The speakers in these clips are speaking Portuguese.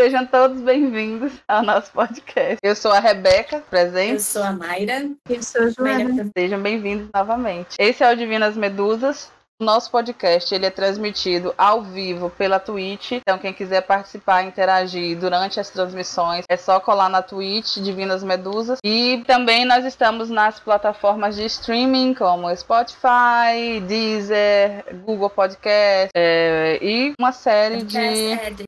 Sejam todos bem-vindos ao nosso podcast. Eu sou a Rebeca, presente. Eu sou a Mayra. Eu sou a Joana. Sejam bem-vindos novamente. Esse é o Divinas Medusas, nosso podcast ele é transmitido ao vivo pela Twitch, então quem quiser participar, interagir durante as transmissões, é só colar na Twitch Divinas Medusas. E também nós estamos nas plataformas de streaming como Spotify, Deezer, Google Podcast é, e uma série de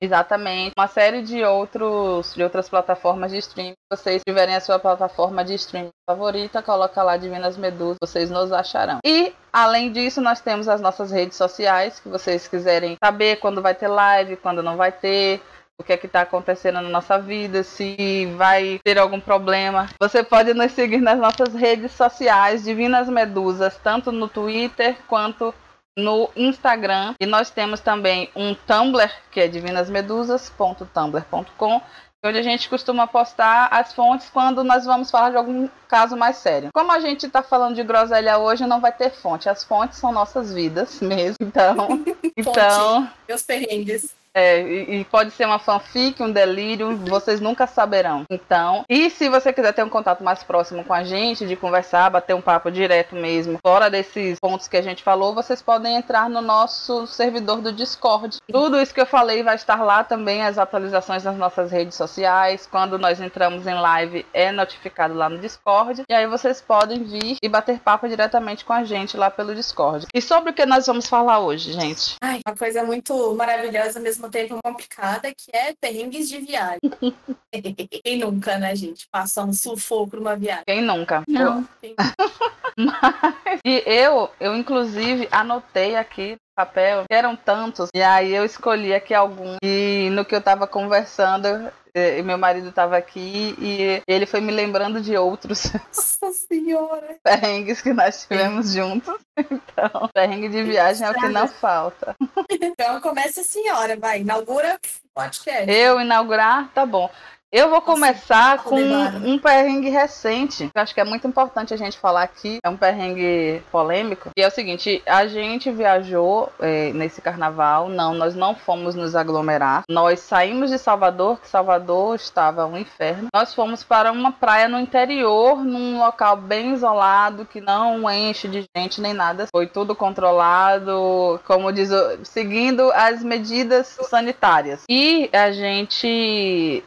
exatamente uma série de outros de outras plataformas de streaming. Se vocês tiverem a sua plataforma de streaming favorita, coloca lá Divinas Medusas, vocês nos acharão. E Além disso, nós temos as nossas redes sociais, que vocês quiserem saber quando vai ter live, quando não vai ter, o que é que está acontecendo na nossa vida, se vai ter algum problema. Você pode nos seguir nas nossas redes sociais, Divinas Medusas, tanto no Twitter quanto no Instagram. E nós temos também um Tumblr, que é divinasmedusas.tumblr.com, onde a gente costuma postar as fontes quando nós vamos falar de algum caso mais sério. Como a gente está falando de groselha hoje, não vai ter fonte. As fontes são nossas vidas mesmo. Então, então, meus perrengues. É, e, e, pode ser uma fanfic, um delírio, vocês nunca saberão. Então, e se você quiser ter um contato mais próximo com a gente, de conversar, bater um papo direto mesmo, fora desses pontos que a gente falou, vocês podem entrar no nosso servidor do Discord. Tudo isso que eu falei vai estar lá também, as atualizações nas nossas redes sociais. Quando nós entramos em live, é notificado lá no Discord. E aí vocês podem vir e bater papo diretamente com a gente lá pelo Discord. E sobre o que nós vamos falar hoje, gente? Ai, uma coisa muito maravilhosa mesmo mesmo tempo complicada, que é perrengues de viagem. Quem nunca, né, gente? Passar um sufoco numa viagem. Quem nunca? Não. Mas, e eu, eu inclusive anotei aqui papel, que eram tantos, e aí eu escolhi aqui alguns. E no que eu tava conversando, e meu marido estava aqui e ele foi me lembrando de outros. Nossa senhora! Perrengues que nós tivemos juntos. Então, perrengue de viagem é o que não falta. Então começa a senhora, vai, inaugura podcast. Eu inaugurar, tá bom. Eu vou começar com um perrengue recente. Eu acho que é muito importante a gente falar aqui. É um perrengue polêmico. E é o seguinte: a gente viajou é, nesse carnaval. Não, nós não fomos nos aglomerar. Nós saímos de Salvador, que Salvador estava um inferno. Nós fomos para uma praia no interior, num local bem isolado, que não enche de gente nem nada. Foi tudo controlado, como diz, seguindo as medidas sanitárias. E a gente.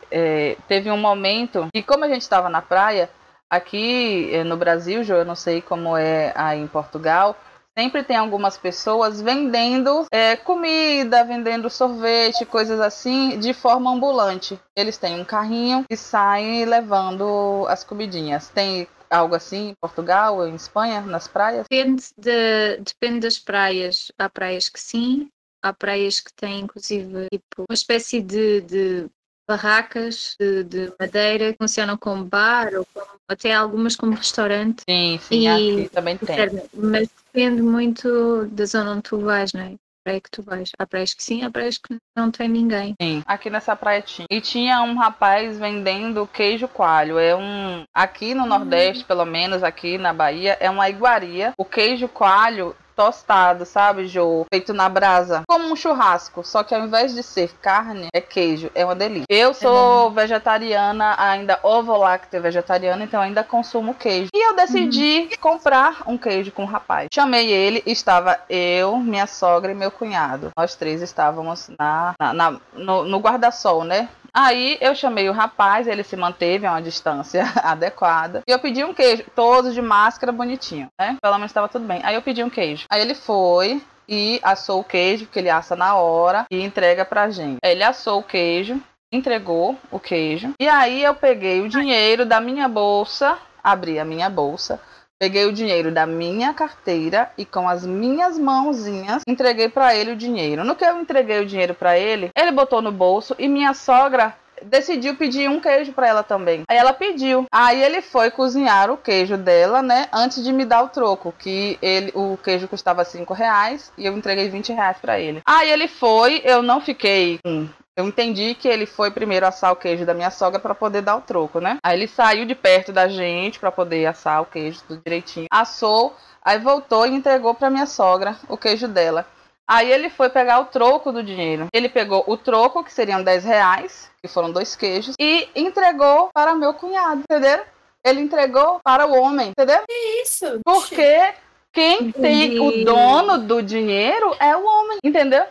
Teve um momento e como a gente estava na praia, aqui eh, no Brasil, Jo, eu não sei como é aí em Portugal, sempre tem algumas pessoas vendendo é, comida, vendendo sorvete, coisas assim, de forma ambulante. Eles têm um carrinho e saem levando as comidinhas. Tem algo assim em Portugal ou em Espanha, nas praias? Depende, de, depende das praias. Há praias que sim, há praias que têm inclusive tipo, uma espécie de, de barracas de, de, madeira que funcionam como bar ou como, até algumas como restaurante. Sim, sim, e, aqui também tem. Mas depende muito da zona onde tu vais, não é? praia que tu vais. Há praias que sim, há praias que não tem ninguém. Sim, aqui nessa praia tinha. E tinha um rapaz vendendo queijo coalho. É um. Aqui no Nordeste, hum. pelo menos aqui na Bahia, é uma iguaria. O queijo coalho tostado, sabe, Jô? Feito na brasa. Como um churrasco. Só que ao invés de ser carne, é queijo. É uma delícia. Eu sou é vegetariana, ainda ovo-lácteo vegetariana, então ainda consumo queijo. E eu decidi uhum. comprar um queijo com o rapaz. Chamei ele, estava eu, minha sogra e meu cunhado. Nós três estávamos na, na, na no, no guarda-sol, né? Aí eu chamei o rapaz, ele se manteve a uma distância adequada. E eu pedi um queijo, todos de máscara bonitinho, né? Pelo menos estava tudo bem. Aí eu pedi um queijo. Aí ele foi, e assou o queijo, que ele assa na hora, e entrega pra gente. Ele assou o queijo, entregou o queijo, e aí eu peguei o dinheiro da minha bolsa, abri a minha bolsa, Peguei o dinheiro da minha carteira e com as minhas mãozinhas entreguei para ele o dinheiro. No que eu entreguei o dinheiro para ele, ele botou no bolso e minha sogra decidiu pedir um queijo para ela também. Aí ela pediu. Aí ele foi cozinhar o queijo dela, né? Antes de me dar o troco, que ele, o queijo custava 5 reais e eu entreguei 20 reais para ele. Aí ele foi, eu não fiquei com eu entendi que ele foi primeiro assar o queijo da minha sogra para poder dar o troco, né? Aí ele saiu de perto da gente para poder assar o queijo tudo direitinho. Assou, aí voltou e entregou para minha sogra o queijo dela. Aí ele foi pegar o troco do dinheiro. Ele pegou o troco, que seriam 10 reais, que foram dois queijos, e entregou para meu cunhado, entendeu? Ele entregou para o homem, entendeu? Que isso? Porque quem tem o dono do dinheiro é o homem, entendeu?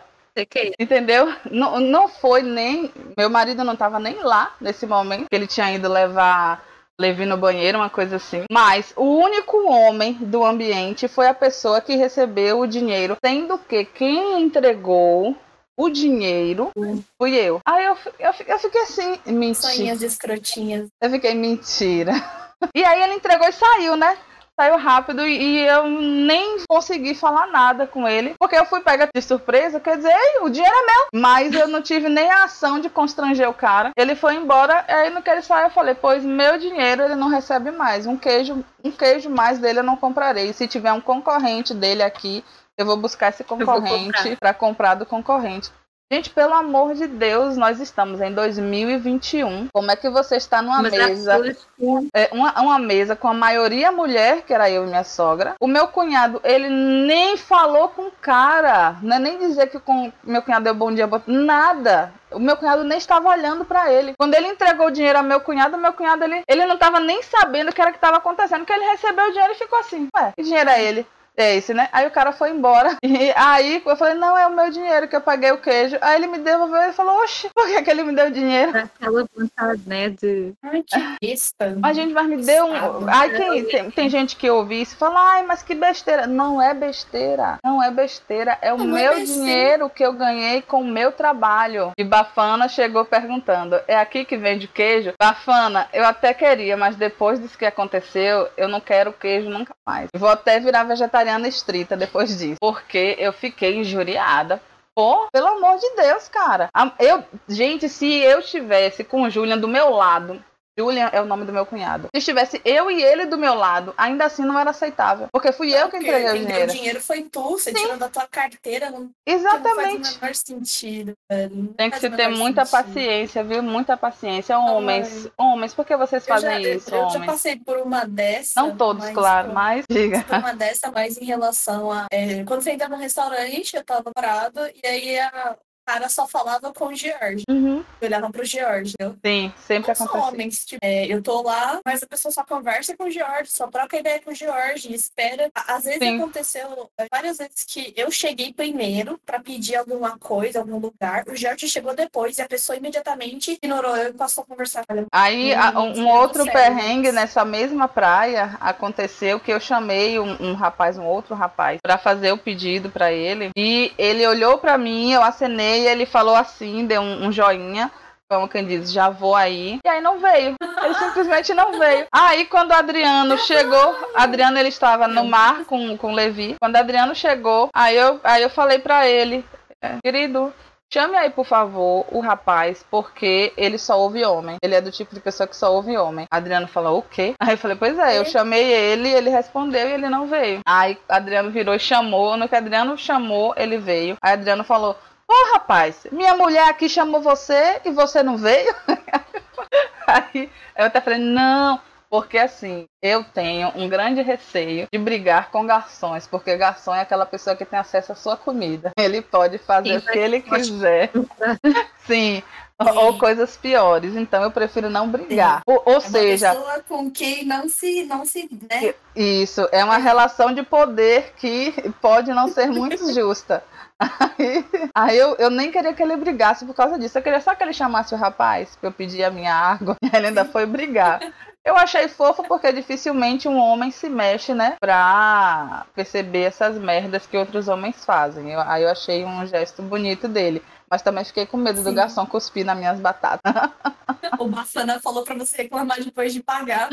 Entendeu? Não, não foi nem. Meu marido não estava nem lá nesse momento, que ele tinha ido levar Levi no banheiro, uma coisa assim. Mas o único homem do ambiente foi a pessoa que recebeu o dinheiro, sendo que quem entregou o dinheiro fui eu. Aí eu, eu, eu fiquei assim, mentira. Sonhinhas escrotinhas. Eu fiquei, mentira. E aí ele entregou e saiu, né? Saiu rápido e eu nem consegui falar nada com ele, porque eu fui pega de surpresa, quer dizer, "Ei, o dinheiro é meu. Mas eu não tive nem a ação de constranger o cara. Ele foi embora, aí no que ele saiu eu falei, pois meu dinheiro ele não recebe mais. Um queijo, um queijo mais dele eu não comprarei. Se tiver um concorrente dele aqui, eu vou buscar esse concorrente para comprar do concorrente. Gente, pelo amor de Deus, nós estamos em 2021. Como é que você está numa Mas mesa? que é, uma, uma mesa com a maioria mulher, que era eu e minha sogra. O meu cunhado, ele nem falou com o cara. Não é nem dizer que com meu cunhado deu bom dia, bom- nada. O meu cunhado nem estava olhando pra ele. Quando ele entregou o dinheiro ao meu cunhado, o meu cunhado, ele, ele não estava nem sabendo o que era que estava acontecendo. Porque ele recebeu o dinheiro e ficou assim, ué, que dinheiro é ele? É esse, né? Aí o cara foi embora. E aí eu falei, não, é o meu dinheiro que eu paguei o queijo. Aí ele me devolveu e falou, oxe, por que, que ele me deu o dinheiro? aquela vontade, né? De Ai, que besta. Mas, gente, mas me deu um. Ai, tem, tem, tem gente que ouve isso e fala, ai, mas que besteira. Não é besteira. Não é besteira. É o Não é meu besteira. dinheiro que eu ganhei com o meu trabalho. E Bafana chegou perguntando: é aqui que vende queijo? Bafana, eu até queria, mas depois disso que aconteceu, eu não quero queijo nunca mais. Vou até virar vegetariana estrita depois disso. Porque eu fiquei injuriada. Pô, pelo amor de Deus, cara. Eu, gente, se eu estivesse com o Julian do meu lado, Julian é o nome do meu cunhado. Se estivesse eu e ele do meu lado, ainda assim não era aceitável. Porque fui eu que entreguei o dinheiro. o dinheiro foi tu, você tirou da tua carteira, não, não faz Exatamente. o menor sentido, velho. Tem que se ter muita sentido. paciência, viu? Muita paciência. Homens, homens, por que vocês Eu já, fazem isso, eu já homens? passei por uma dessa. Não todos, mas claro, por- mas diga. por uma dessa, mas em relação a. é, quando você entra no restaurante, eu tava parado, e aí a cara só falava com o George. Uhum. Olhava pro George, entendeu? Sim, sempre Os acontece. homens, tipo, é, eu tô lá, mas a pessoa só conversa com o George, só troca ideia com o George, espera. Às vezes Sim. aconteceu é, várias vezes que eu cheguei primeiro pra pedir alguma coisa, algum lugar, o George chegou depois e a pessoa imediatamente ignorou eu e passou a conversar. Aí Hum, um, um outro sério. perrengue nessa mesma praia aconteceu que eu chamei um, um rapaz, um outro rapaz, pra fazer o pedido pra ele e ele olhou pra mim, eu acenei e ele falou assim, deu um, um joinha. Como quem diz, já vou aí. E aí não veio. Ele simplesmente não veio. Aí quando o Adriano chegou, Adriano ele estava no mar com, com o Levi. Quando o Adriano chegou, aí eu, aí eu falei pra ele, é, querido, Chame aí, por favor, o rapaz, porque ele só ouve homem. Ele é do tipo de pessoa que só ouve homem. Adriano falou, o quê? Aí eu falei, pois é, eu É. chamei ele, ele respondeu e ele não veio. Aí Adriano virou e chamou. No que Adriano chamou, ele veio. Aí Adriano falou, ô rapaz, minha mulher aqui chamou você e você não veio? aí eu até falei, não. Porque assim, eu tenho um grande receio de brigar com garçons, porque garçom é aquela pessoa que tem acesso à sua comida. Ele pode fazer Sim, o que ele mas- quiser. Sim. Ou, ou coisas piores. Então eu prefiro não brigar. Ou, ou É uma seja, pessoa com quem não se, não se, né? isso é uma relação de poder que pode não ser muito justa. Aí, aí eu, eu nem queria que ele brigasse por causa disso. Eu queria só que ele chamasse o rapaz, que eu pedi a minha água, e ele ainda foi brigar. Eu achei fofo porque dificilmente um homem se mexe, né? Pra perceber essas merdas que outros homens fazem. Eu- aí eu achei um gesto bonito dele. Mas também fiquei com medo do Sim. garçom cuspir nas minhas batatas. O Bafana falou pra você reclamar depois de pagar.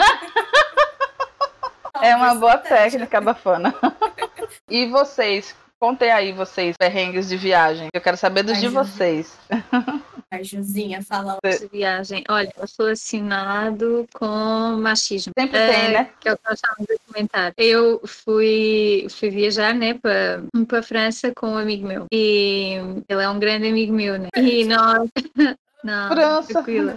É uma boa técnica, bafana. e vocês? Contem aí, vocês, perrengues de viagem. Eu quero saber dos Ai, de Jesus. vocês. A Juzinha fala. de viagem. Olha, eu sou assinado com machismo. Sempre Eh, tem, né? Que é o que nós estávamos a comentar. Eu fui, fui viajar, né, para para a França com um amigo meu. E ele é um grande amigo meu, né? E nós. Não, França. tranquila.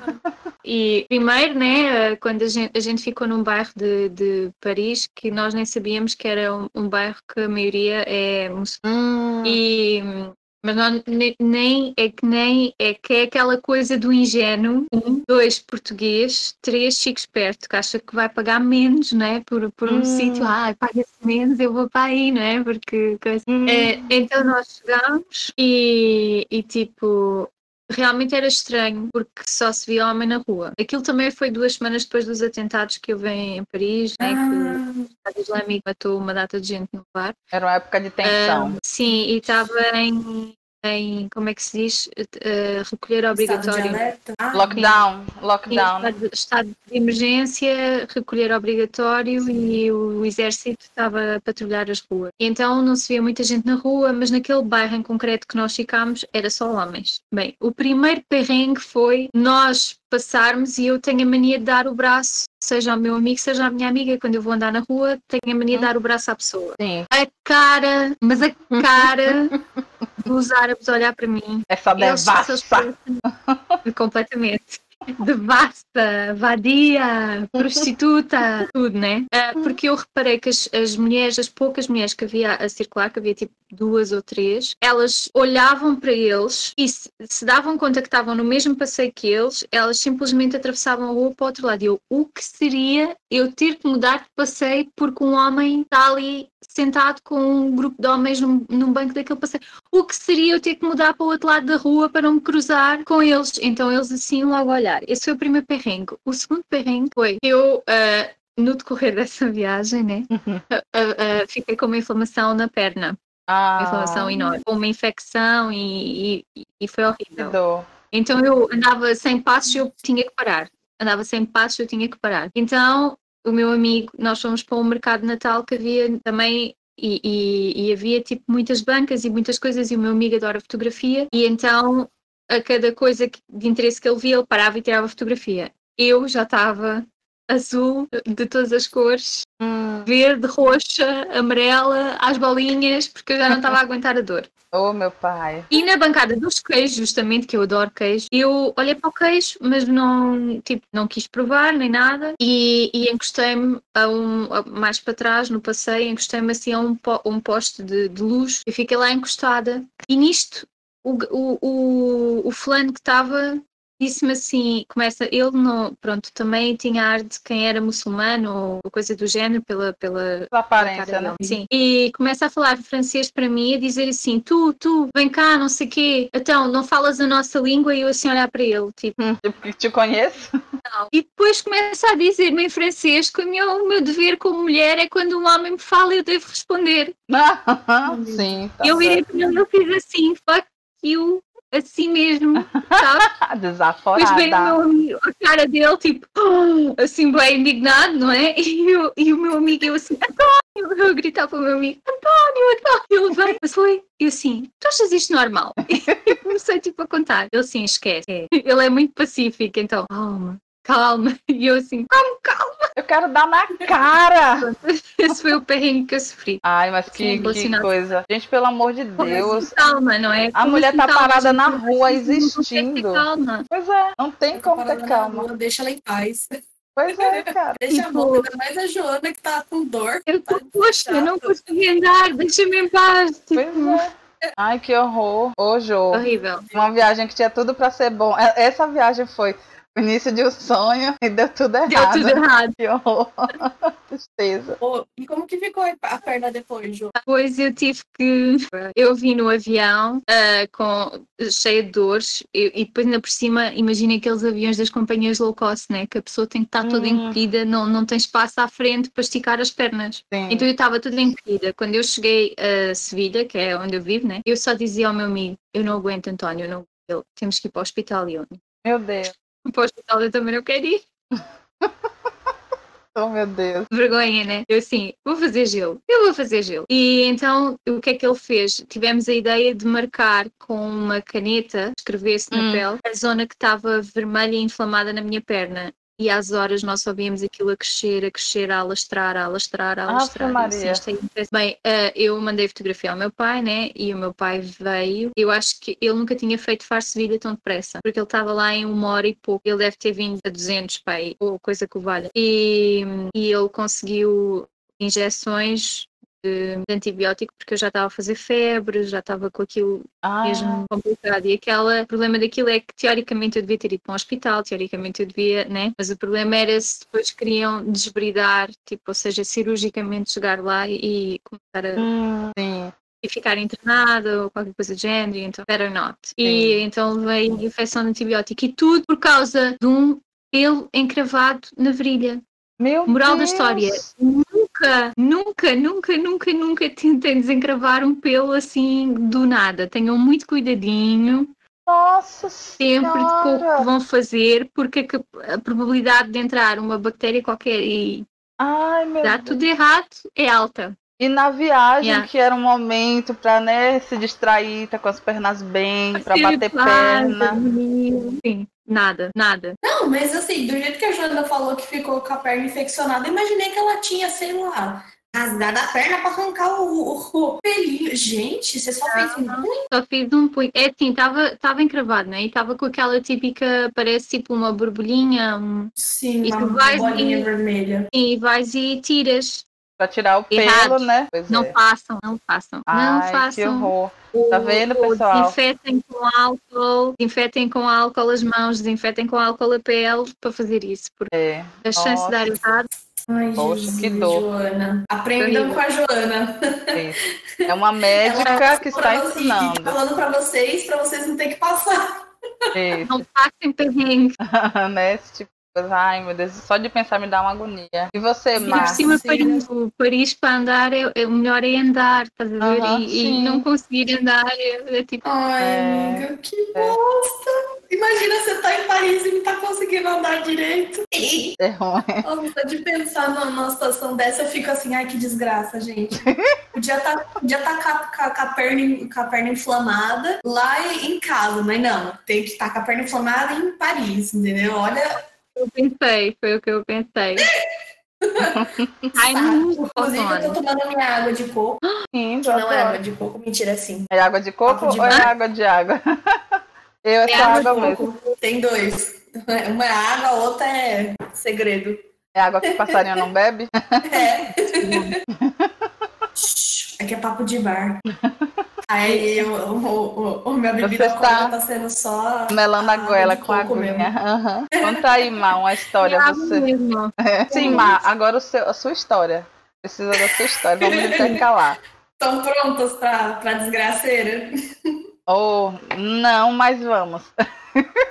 E primeiro, né, quando a gente, a gente ficou num bairro de, de Paris, que nós nem sabíamos que era um, um bairro que a maioria é muçulmana. Hum, E mas não, ne- nem é que nem é que é aquela coisa do ingênuo, um, dois português, três chico esperto, que acha que vai pagar menos, né? Por, por um Hum. sítio, ah, paga-se menos, eu vou para aí, né? Porque coisa- hum. é, então nós chegámos e, e tipo. Realmente era estranho porque só se via homem na rua. Aquilo também foi duas semanas depois dos atentados que houve em Paris, né, que Ah, o Estado Islâmico matou uma data de gente no bar. Era uma época de tensão. Ah, sim, e estava em, em, como é que se diz? Eh, recolher obrigatório. Ah, lockdown, Em lockdown. né? estado, de emergência, recolher obrigatório e o exército estava a patrulhar as ruas. E então não se via muita gente na rua, mas naquele bairro em concreto que nós ficámos era só homens. Bem, o primeiro perrengue foi nós passarmos e eu tenho a mania de dar o braço, seja ao meu amigo, seja à minha amiga, quando eu vou andar na rua, tenho a mania de dar o braço à pessoa. Sim, A cara, mas a cara dos árabes a olhar para mim. é só parecem- completamente. Devasta, vadia, prostituta, tudo, né? Ah, porque eu reparei que as, as mulheres, as poucas mulheres que havia a circular, que havia tipo duas ou três, elas olhavam para eles e se, se davam conta que estavam no mesmo passeio que eles, elas simplesmente atravessavam a rua para o outro lado. E eu, o que seria eu ter que mudar de passeio porque um homem está ali sentado com um grupo de homens num, num banco daquele passeio? o que seria eu ter que mudar para o outro lado da rua para não me cruzar com eles. Então eles assim logo olhar. Esse foi o primeiro perrengue. O segundo perrengue foi eu, ah, no decorrer dessa viagem, né, ah, ah, fiquei com uma inflamação na perna. Uma inflamação Ah, enorme. Uma infecção e, e, e foi horrível. Então eu andava sem passos e eu tinha que parar. Andava sem passos e eu tinha que parar. Então o meu amigo, nós fomos para um mercado de Natal que havia também e, e- e havia tipo muitas bancas e muitas coisas e o meu amigo adora fotografia e então a cada coisa que- de interesse que ele via ele parava e tirava fotografia. Eu já estava azul de todas as cores, Hum, verde, roxa, amarela, às bolinhas, porque eu já não estava a aguentar a dor. oh, meu pai. E na bancada dos queijos, justamente, que eu adoro queijo, eu olhei para o queijo, mas não, tipo, não quis provar nem nada. E, e encostei-me a um, mais para trás, no passeio, encostei-me assim a um, po- um poste de, de luz e fiquei lá encostada. E nisto, o, o, o, o fulano que estava disse-me assim, começa, ele não, pronto, também tinha ar de quem era muçulmano ou coisa do género pela, pela, A aparência, cara né? dele. Sim. E começa a falar francês para mim, a dizer assim: tu, tu, vem cá, não sei quê. Então, não falas a nossa língua e eu assim olhar para ele, tipo, Hum, tipo, que te conheço? não. E depois começa a dizer-me em francês que o meu, o meu dever como mulher é quando um homem me fala, eu devo responder. Sim, tá E eu virei para ele e fiz assim: fuck you, assim mesmo, sabe? Ah, Depois veio o Desaforada. meu amigo, a cara dele, tipo, assim, bem indignado, não é? E, eu, e o meu amigo, eu assim, António, eu gritar para o meu amigo, António, António, ele veio, mas foi, eu assim, tu achas isto normal? E comecei, tipo, a contar. Ele assim, esquece, ele é muito pacífico, então, calma, calma. E eu assim, calma, calma. Eu quero dar na cara. Esse foi o perrengue que eu sofri. Ai, mas que, Sim, que coisa. Gente, pelo amor de Como Deus. assim, calma, não é? A Como mulher assim, tá calma? parada na não rua existindo. Calma. Pois é, não tem como Parada ter calma. rua, Deixa ela em paz. Pois é, cara. Deixa a Tipo- mão, ainda mais a Joana que tá com dor. Eu tô, poxa, eu não consegui andar, deixa-me em paz. Pois Tipo, é. Ai, que horror. Ô, Jô. horrível. Uma viagem que tinha tudo pra ser bom. É- Essa viagem foi início de um sonho e deu tudo errado. Deu tudo errado. Que horror. Tristeza. Ô, e como que ficou a perna depois, Ju? Depois eu tive que. Eu vim no avião ah, com, cheia de dores e, e depois, ainda por cima, imagina aqueles aviões das companhias low cost, né? Que a pessoa tem que estar toda Hum. encolhida, não, não tem espaço à frente para esticar as pernas. Sim. Então eu estava toda encolhida. Quando eu cheguei a Sevilha, que é onde eu vivo, né? Eu só dizia ao meu amigo: Eu não aguento, António, eu não eu, temos que ir para o hospital. E eu, Meu Deus. Para o hospital eu também não quero ir. Oh, meu Deus. vergonha, né? Eu assim, vou fazer gelo, eu vou fazer gelo. E então, o que é que ele fez? Tivemos a ideia de marcar com uma caneta, escrever-se na Hum. pele, a zona que estava vermelha e inflamada na minha perna. E às horas nós só víamos aquilo a crescer, a crescer, a alastrar, a alastrar, a alastrar. Maria. Assim, Bem, uh, eu mandei fotografia ao meu pai, né? E o meu pai veio. Eu acho que ele nunca tinha feito Farsevilha tão depressa, porque ele estava lá em uma hora e pouco. Ele deve ter vindo a 200, pai, ou coisa que o valha. E, e ele conseguiu injeções de, antibiótico porque eu já estava a fazer febre, já estava com aquilo ah. mesmo complicado. E aquele o problema daquilo é que teoricamente eu devia ter ido para um hospital, teoricamente eu devia, né? Mas o problema era se depois queriam desbridar, tipo, ou seja, cirurgicamente chegar lá e começar a. Hum, e ficar internado ou qualquer coisa do género, então better not. Sim. E então veio infecção de antibiótico e tudo por causa de um pelo encravado na virilha. Meu Moral Deus. da história: nunca, nunca, nunca, nunca, nunca tentem desencravar um pelo assim do nada. Tenham muito cuidadinho. Nossa Sempre senhora. de que vão fazer, porque a, probabilidade de entrar uma bactéria qualquer e Ai, dar tudo errado é alta. E na viagem, yeah. que era um momento para né, se distrair, tá com as pernas bem, para bater perna. Sim, nada, nada. Não, mas assim, do jeito que a Joana falou que ficou com a perna infeccionada, imaginei que ela tinha, sei lá, rasgado a perna para arrancar o, o, o, pelinho. Gente, você só fez um punho? Só fiz um punho. É assim, estava tava encravado, né? E estava com aquela típica, parece tipo uma borbulhinha. Um... Sim, e uma bolinha e, vermelha. E vais e tiras. Pra tirar o Errado. pelo, né? Pois não é. façam, não façam. Ai, não façam. Que horror. Tá vendo, pessoal? Desinfetem com álcool, desinfetem com álcool as mãos, desinfetem com álcool a pele para fazer isso. Porque é. a chance de dar errado. Ai, Poxa, Jesus, que dor. Joana. Aprendam com a Joana. É uma médica que está você, ensinando. Falando para vocês, para vocês não terem que passar. Isso. Não passem perrengue. né? Esse tipo Ai, meu Deus, só de pensar me dá uma agonia. E você, Márcia? Por cima, Paris, Paris para andar, é, é, o melhor é andar, estás a ver? Uhum, e, e, não conseguir andar é, é tipo. Ai, é, amiga, que bosta! Imagina você tá em Paris e não tá conseguindo andar direito. É ruim. Nossa, de pensar numa situação dessa, eu fico assim, ai, que desgraça, gente. Podia tá, podia tá com, a, com, a perna, com a perna inflamada lá em casa, mas não, tem que estar tá com a perna inflamada em Paris, entendeu? Olha eu pensei, foi o que eu pensei. Ai, não, Inclusive, eu tô tomando minha água de coco. Sim, que não é água de coco, mentira, sim. É água de coco de ou é água de água? Eu é, é água, água mesmo. Tem dois. Uma é água, a outra é segredo. É água que o passarinho não bebe? É. Aqui é papo de bar. Aí o, o, o, o meu bebida Você tá, tá sendo só. Melando a goela com a aguinha. Uhum. Conta aí, Má, uma história. É você. Mesmo. É. Sim, Má, agora o seu, a sua história. Precisa da sua história. Vamos intercalar. Estão prontas para a desgraceira? Oh, não, mas vamos.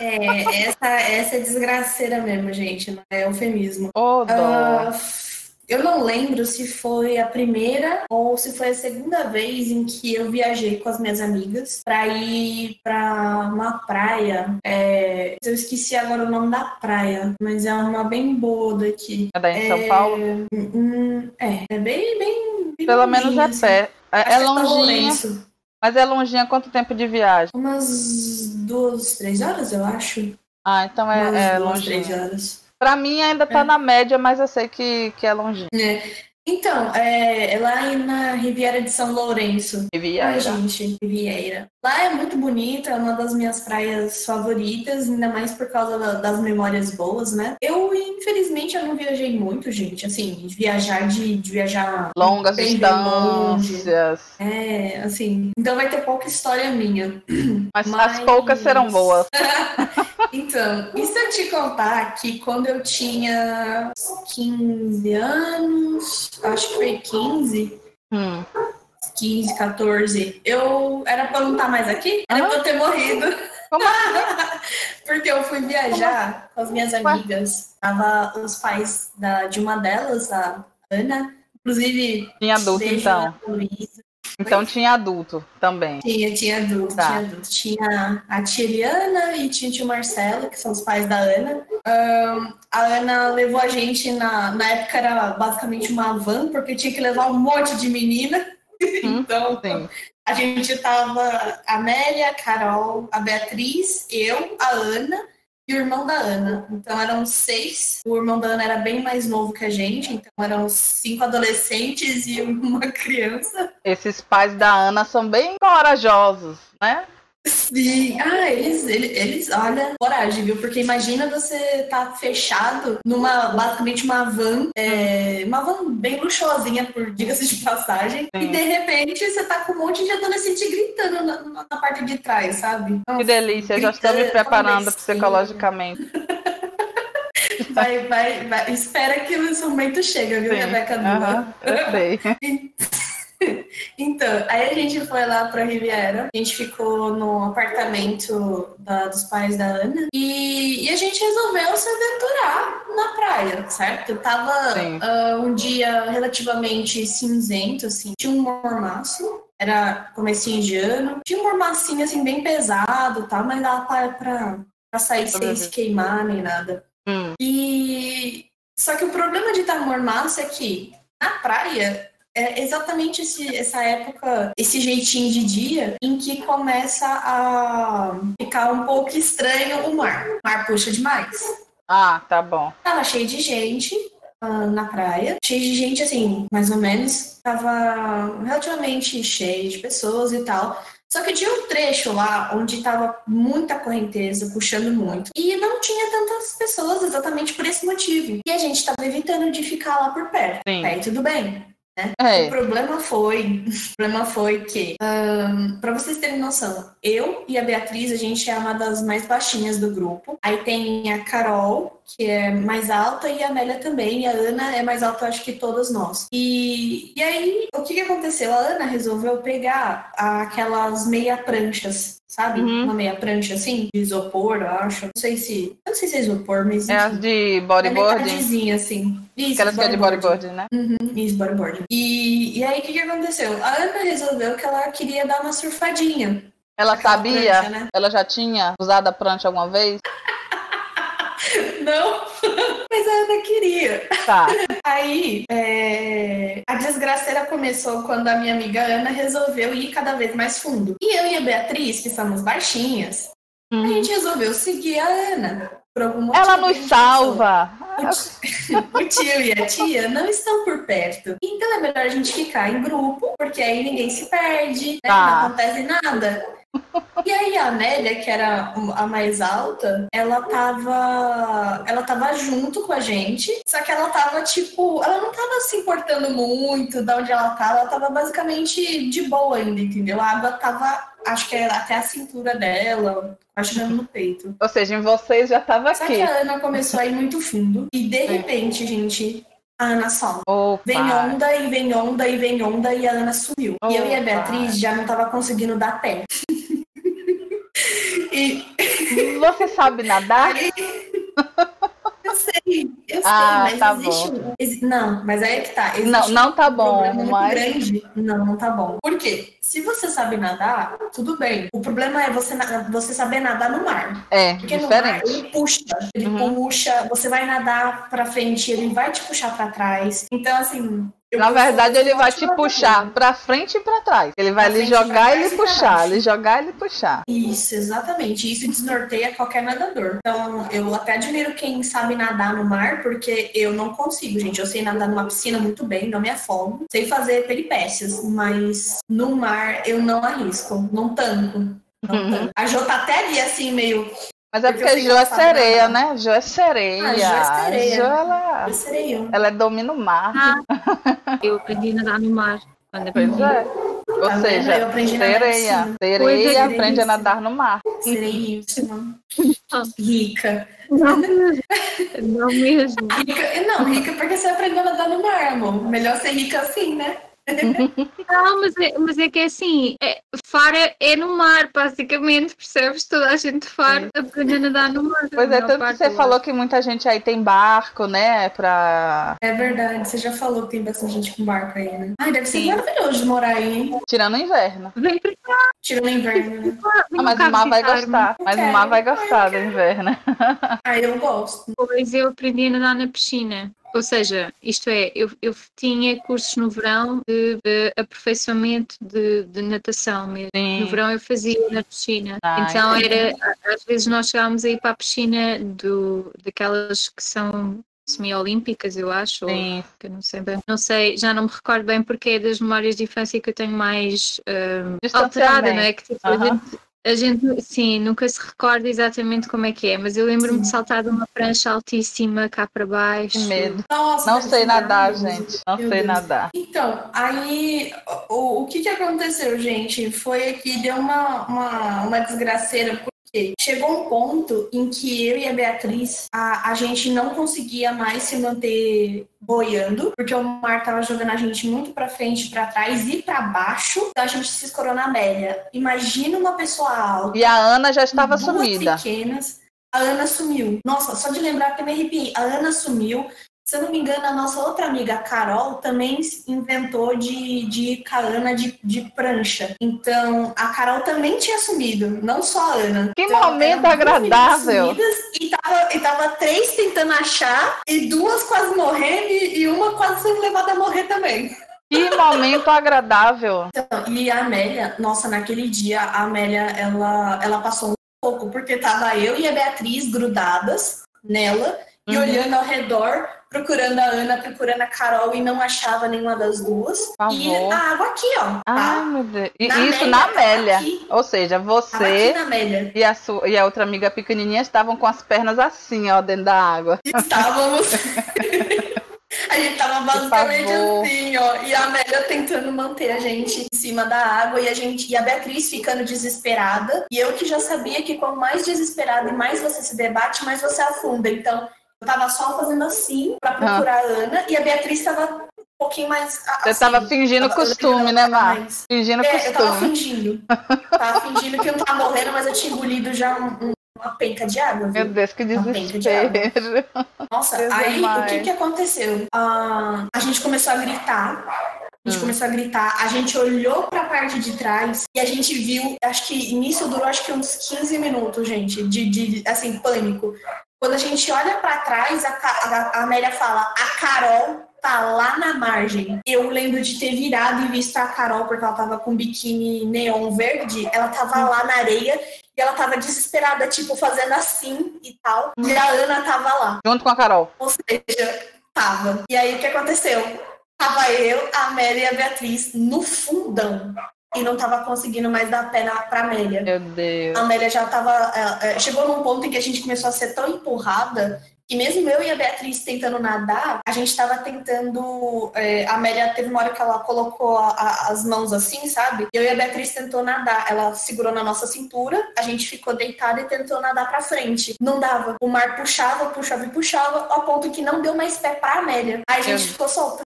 É, essa, essa é desgraceira mesmo, gente. Não é eufemismo. Oh, dó. Uh, eu não lembro se foi a primeira ou se foi a segunda vez em que eu viajei com as minhas amigas para ir para uma praia. É... Eu esqueci agora o nome da praia, mas é uma bem boa daqui. É daí em São Paulo? Hum, é, é bem, bem, bem Pelo menos é pé. É, é longinho. Mas é longinho quanto tempo de viagem? Umas duas, três horas, eu acho. Ah, então é, Umas é duas. Três horas. Pra mim ainda tá é. na média, mas eu sei que, que é longinho. É. Então, é, é lá na Riviera de São Lourenço. Riviera. Ai, gente, Riviera. Lá é muito bonita, é uma das minhas praias favoritas, ainda mais por causa das memórias boas, né? Eu, infelizmente, eu não viajei muito, gente. Assim, viajar de, de viajar... Longas distâncias. É, assim... Então vai ter pouca história minha. Mas, Mas... as poucas serão boas. então, e se eu te contar que quando eu tinha 15 anos acho que foi 15. Hum. 15, 14. Eu era pra não estar mais aqui? Era ah? pra eu ter morrido. Como assim? Porque eu fui viajar com as minhas amigas. Tava os pais da, de uma delas, a Ana. Inclusive. Tinha adulto, então. Então tinha adulto também. Tinha, tinha adulto, tá. tinha adulto. Tinha a tia Eliana e tinha o tio Marcelo, que são os pais da Ana. Um, a Ana levou a gente na, na época era basicamente uma van, porque tinha que levar um monte de menina. Hum, então, sim. a gente tava a Amélia, a Carol, a Beatriz, eu, a Ana e o irmão da Ana. Então eram seis. O irmão da Ana era bem mais novo que a gente, então eram cinco adolescentes e uma criança. Esses pais da Ana são bem corajosos, né? Sim, ah, eles, eles, eles, olha, coragem, viu? Porque imagina você tá fechado numa, basicamente uma van, é, uma van bem luxuosinha, por diga-se de passagem, Sim. e de repente você tá com um monte de adolescente gritando na, na parte de trás, sabe? Nossa, que delícia, já estou me preparando psicologicamente. Vai, vai, vai. Espera que o momento chegue, viu, Sim. Rebeca? Uhum, eu sei. então, aí a gente foi lá pra Riviera, a gente ficou no apartamento da, dos pais da Ana e, e, a gente resolveu se aventurar na praia, certo? Tava uh, um dia relativamente cinzento, assim, tinha um mormaço, era comecinho de ano, tinha um mormacinho assim bem pesado, tá? mas dava pra, pra, pra sair sem se queimar nem nada. Hum. E só que o problema de estar mormaço é que na praia é exatamente esse, essa época, esse jeitinho de dia em que começa a ficar um pouco estranho o mar. O mar puxa demais. Ah, tá bom. Tava cheio de gente uh, na praia, cheio de gente assim, mais ou menos. Tava relativamente cheio de pessoas e tal. Só que tinha um trecho lá onde tava muita correnteza, puxando muito. E não tinha tantas pessoas exatamente por esse motivo. E a gente tava evitando de ficar lá por perto. Sim. Aí tudo bem. Né? É. O problema foi, o problema foi que, um, para vocês terem noção, eu e a Beatriz, a gente é uma das mais baixinhas do grupo. Aí tem a Carol, que é mais alta, e a Amélia também. E a Ana é mais alta, acho que todos nós. E, e aí, o que, que aconteceu? A Ana resolveu pegar aquelas meia pranchas sabe? Uhum. Uma meia prancha assim, de isopor, eu acho. Não sei se. Eu não sei se é isopor, mas. É as de bodyboard. É assim. Isso, Aquelas que é de bodyboard, né? Uhum, isso, bodyboard. E, e aí, o que, que aconteceu? A Ana resolveu que ela queria dar uma surfadinha. Ela sabia? Prancha, né? Ela já tinha usado a prancha alguma vez? Não, mas a Ana queria. Tá. Aí, é... a desgraceira começou quando a minha amiga Ana resolveu ir cada vez mais fundo. E eu e a Beatriz, que somos baixinhas, a uhum. gente resolveu seguir a Ana. Por algum motivo. Ela nos salva. O tio e a tia não estão por perto. Então é melhor a gente ficar em grupo, porque aí ninguém se perde, né? não tá. acontece nada. E aí a Amélia, que era a mais alta, ela tava. Ela tava junto com a gente. Só que ela tava, tipo, ela não tava se importando muito de onde ela tava, ela tava basicamente de boa ainda, entendeu? A água tava, acho que era até a cintura dela, chegando no peito. Ou seja, em vocês já tava aqui. Só que a Ana começou a ir muito fundo. E de repente, gente, a Ana some. Opa. Vem onda e vem onda e vem onda e a Ana sumiu. Opa. E eu e a Beatriz já não tava conseguindo dar pé. E... Você sabe nadar? Eu sei, eu sei, ah, mas tá existe bom. um. Não, mas aí é que tá. Não, não tá um bom. Problema mas... grande. Não, não tá bom. Por quê? Se você sabe nadar, tudo bem. O problema é você, você saber nadar no mar. É, Porque diferente. no mar ele puxa, ele uhum. puxa, você vai nadar pra frente, ele vai te puxar pra trás. Então, assim, na verdade, ele vai te puxar para frente e para trás. Ele vai lhe jogar e lhe puxar, lhe jogar e lhe puxar. Isso, exatamente. Isso desnorteia qualquer nadador. Então, eu até admiro quem sabe nadar no mar, porque eu não consigo, gente. Eu sei nadar numa piscina muito bem, não me afogo. Sei fazer peripécias, mas no mar eu não arrisco, não tanco. Não uhum. tanco. A Jo tá até ali assim, meio mas é porque, porque Jo é sereia, né? Jo é sereia. Ah, Jo é sereia. Jo, ela, é ela domina o mar. Ah, eu aprendi a nadar no mar. Quando pois é. Ou tá seja, eu aprendi sereia. Sereia é, aprende a nadar no mar. Sereíssima. rica. Não, não mesmo. Rica, não, rica porque você aprendeu a nadar no mar, amor. Melhor ser rica assim, né? Não, mas é, mas é que é assim, é, Fara é no mar, basicamente, percebes? Toda a gente Fara é. aprende a nadar no mar. Pois é, tanto que você falou que muita gente aí tem barco, né? Pra... É verdade, você já falou que tem bastante gente com barco aí, né? Ai, deve ser Sim. maravilhoso de morar aí, hein? Tirando o inverno. Vem pra cá. Tirando o inverno, né? Ah, mas o mar vai gostar. Mas o mar vai gostar do inverno. Ah, eu gosto. Pois eu aprendi a nadar na piscina. Ou seja, isto é, eu, eu tinha cursos no verão de, de aperfeiçoamento de, de natação mesmo. Sim. No verão eu fazia na piscina. Ah, então entendi. era, às vezes nós chegávamos a ir para a piscina do, daquelas que são semi-olímpicas, eu acho, ou Sim. que eu não sei bem. Não sei, já não me recordo bem porque é das memórias de infância que eu tenho mais hum, alterada, não é? Que tipo, a Aham. A gente, sim, nunca se recorda exatamente como é que é, mas eu lembro-me de saltar de uma prancha altíssima cá para baixo. Que medo. Nossa, Não sei nadar, gente. Não Meu sei Deus. nadar. Então, aí o, o que, que aconteceu, gente? Foi que deu uma, uma, uma desgraceira, chegou um ponto em que eu e a Beatriz, a, a gente não conseguia mais se manter boiando, porque o mar tava jogando a gente muito pra frente, pra trás e pra baixo, então a gente se escorou na Amélia. Imagina uma pessoa alta. E a Ana já estava sumida. pequenas. A Ana sumiu. Nossa, só de lembrar que me arrepiei. A Ana sumiu. Se eu não me engano, a nossa outra amiga, Carol, também inventou de, de Ana de, de prancha. Então, a Carol também tinha sumido, não só a Ana. Que Então, momento agradável. sumidas E tava, e tava três tentando achar, e duas quase morrendo, e, e uma quase sendo levada a morrer também. Que momento agradável. Então, e a Amélia, nossa, naquele dia, a Amélia, ela, ela passou um pouco, porque tava eu e a Beatriz grudadas nela e Uhum. olhando ao redor, procurando a Ana, procurando a Carol e não achava nenhuma das duas. Por E a água aqui, ó. Ai, Tá? meu Deus. E Na isso Amélia, na tava Amélia. Ou seja, você e a, sua, e a outra amiga pequenininha estavam com as pernas assim, ó, dentro da água. Estávamos. a gente tava basicamente assim, ó. E a Amélia tentando manter a gente em cima da água e a gente e a Beatriz ficando desesperada. E eu que já sabia que quanto mais desesperada e mais você se debate, mais você afunda. Então, eu tava só fazendo assim pra procurar a Ana e a Beatriz tava um pouquinho mais. a- Você assim, tava fingindo tava- eu costume, né, Mar? mais- Fingindo É, eu tava costume. fingindo. Tava fingindo que eu não tava morrendo, mas eu tinha engolido já um- um- uma penca de água. Meu Viu? Deus, que penca de desespero. Nossa, Deus aí demais. o que que aconteceu? Ah, a gente começou a gritar. A gente Hum. começou a gritar, a gente olhou pra parte de trás e a gente viu, acho que nisso durou acho que uns 15 minutos, gente, de, de assim, pânico. Quando a gente olha pra trás, a, a, a Amélia fala: "A Carol tá lá na margem". Eu lembro de ter virado e visto a Carol porque ela tava com biquíni neon verde, ela tava lá na areia e ela tava desesperada, tipo, fazendo assim e tal. E a Ana tava lá. Junto com a Carol. Ou seja, tava. E aí o que aconteceu? Tava eu, a Amélia e a Beatriz no fundão. E não tava conseguindo mais dar pé na, pra Amélia. Meu Deus. A Amélia já tava. é, é, chegou num ponto em que a gente começou a ser tão empurrada que mesmo eu e a Beatriz tentando nadar, a gente tava tentando. é, a Amélia teve uma hora que ela colocou a- a- as mãos assim, sabe? Eu e a Beatriz tentou nadar. Ela segurou na nossa cintura, a gente ficou deitada e tentou nadar pra frente. Não dava. O mar puxava, puxava e puxava, ao ponto que não deu mais pé pra Amélia. Aí a gente Eu- ficou solta.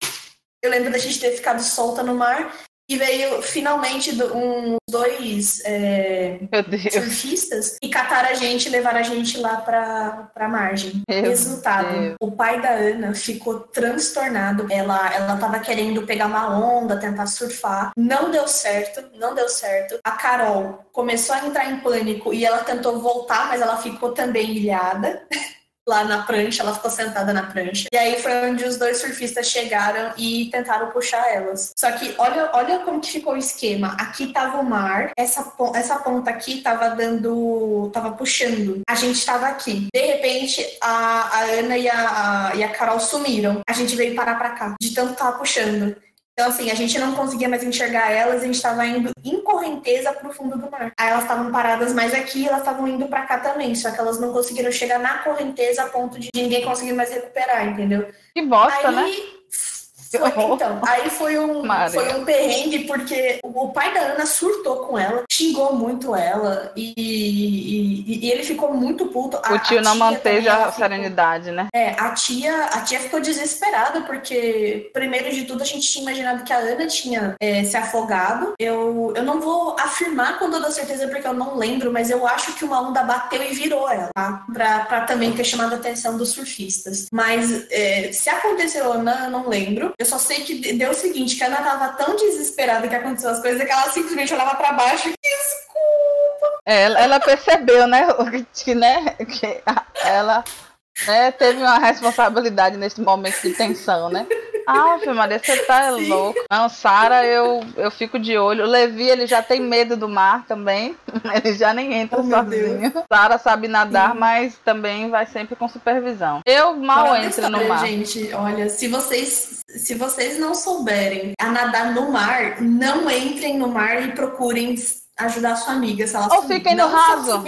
Eu lembro da gente ter ficado solta no mar. E veio finalmente uns dois é, surfistas e cataram a gente e levaram a gente lá pra, pra margem. Meu Resultado: Deus. o pai da Ana ficou transtornado. Ela, ela tava querendo pegar uma onda, tentar surfar. Não deu certo, não deu certo. A Carol começou a entrar em pânico e ela tentou voltar, mas ela ficou também ilhada. Lá na prancha, ela ficou sentada na prancha. E aí foi onde os dois surfistas chegaram e tentaram puxar elas. Só que olha, olha como que ficou o esquema. Aqui tava o mar, essa, essa ponta aqui tava dando. tava puxando. A gente tava aqui. De repente, a, a Ana e a, e a Carol sumiram. A gente veio parar pra cá, de tanto tava puxando. Então, assim, a gente não conseguia mais enxergar elas, a gente tava indo em correnteza pro fundo do mar. Aí elas estavam paradas mais aqui, elas estavam indo pra cá também, só que elas não conseguiram chegar na correnteza a ponto de ninguém conseguir mais recuperar, entendeu? Que bosta, né? Aí, Que foi, então, aí foi um, foi um perrengue, porque o pai da Ana surtou com ela, xingou muito ela, e, e- e ele ficou muito puto. A- O tio não manteve a ficou- serenidade, né? é, a tia, a tia ficou desesperada, porque, primeiro de tudo, a gente tinha imaginado que a Ana tinha é, se afogado. Eu, eu não vou afirmar com toda certeza, porque eu não lembro, mas eu acho que uma onda bateu e virou ela, tá? Pra, pra também ter chamado a atenção dos surfistas. Mas é, se aconteceu ou não, eu não lembro. Eu só sei que de- deu o seguinte, que a Ana tava tão desesperada que aconteceu as coisas, que ela simplesmente olhava pra baixo. Desculpa! É, Ela, ela percebeu, né? Que, né? que ela né, teve uma responsabilidade nesse momento de tensão, né? Ah, Maria, você tá Sim. louco. Não, Sara, eu, eu fico de olho. O Levi, ele já tem medo do mar também. Ele já nem entra oh, sozinho. Sara sabe nadar, Sim. mas também vai sempre com supervisão. Eu mal entro história, no mar. Gente, olha, se vocês, se vocês não souberem a nadar no mar, não entrem no mar e procurem ajudar a sua amiga. Se ela Ou fiquem no raso.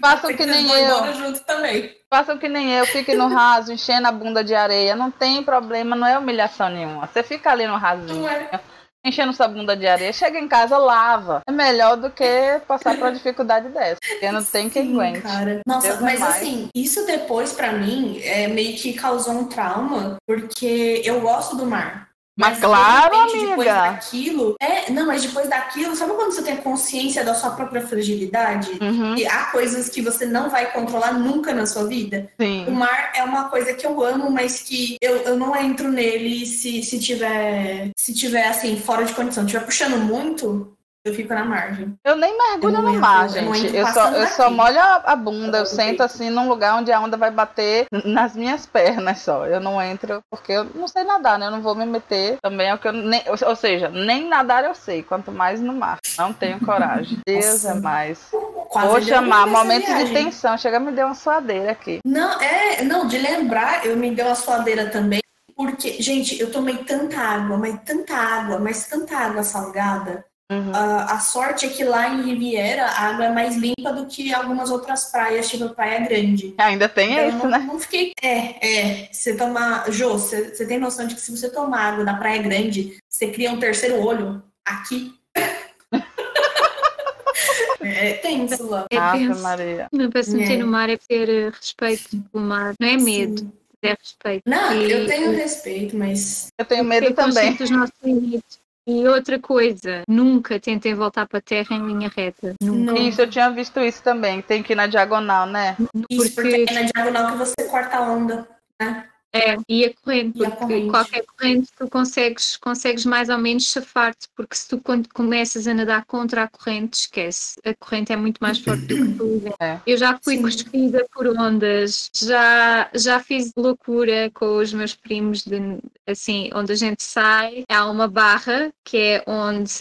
Façam que nem eu. junto também. Façam que nem eu, fiquem no raso, enchendo a bunda de areia. Não tem problema, não é humilhação nenhuma. Você fica ali no rasinho. É. Enchendo sua bunda de areia, chega em casa, lava. É melhor do que passar por uma dificuldade dessa. Porque não tem quem aguente. Cara. Nossa, Deus mas assim, isso depois, para mim, é, meio que causou um trauma, porque eu gosto do mar. Mas, claro, amiga. Depois daquilo, é, não, mas depois daquilo, sabe quando você tem consciência da sua própria fragilidade? Uhum. E há coisas que você não vai controlar nunca na sua vida? Sim. O mar é uma coisa que eu amo, mas que eu, eu não entro nele se, se tiver, se tiver assim, fora de condição. Se tiver puxando muito, eu fico na margem. Eu nem mergulho eu no mar, gente. Eu, só, eu só molho a, bunda. Eu sento assim num lugar onde a onda vai bater nas minhas pernas só. Eu não entro porque eu não sei nadar, né? Eu não vou me meter. Também é o que eu. Nem, ou seja, nem nadar eu sei, quanto mais no mar. Não tenho coragem. Deus é mais. Vou chamar momentos de tensão. Chega me deu uma suadeira aqui. Não, é. Não, de lembrar, eu me deu uma suadeira também. Porque, gente, eu tomei tanta água, mas tanta água, mas tanta água salgada Uhum. Uh, a sorte é que lá em Riviera a água é mais limpa do que algumas outras praias, tipo Praia Grande. Ainda tem então, isso, não, né? Não fiquei. É, é. Você toma. Jô, você, você tem noção de que se você tomar água da Praia Grande, você cria um terceiro olho aqui. é tenso lá. É tenso. Maria. Não, meter é. no mar é ter eh, respeito pelo mar, não é medo. Sim. É respeito. Não, e, eu tenho respeito, mas. Eu tenho medo também. Dos nossos limites. E outra coisa, nunca tentem voltar para a terra em linha reta. Nunca. Isso, eu tinha visto isso também. Tem que ir na diagonal, né? Isso, porque, porque é na diagonal que você corta a onda, né? É, e a corrente, porque a corrente. qualquer corrente tu consegues, consegues mais ou menos chafar-te, porque se tu quando começas a nadar contra a corrente, esquece, a corrente é muito mais forte do que tu. É. Eu já fui cuspida por ondas, já, já fiz loucura com os meus primos, de, assim, onde a gente sai, há uma barra que é onde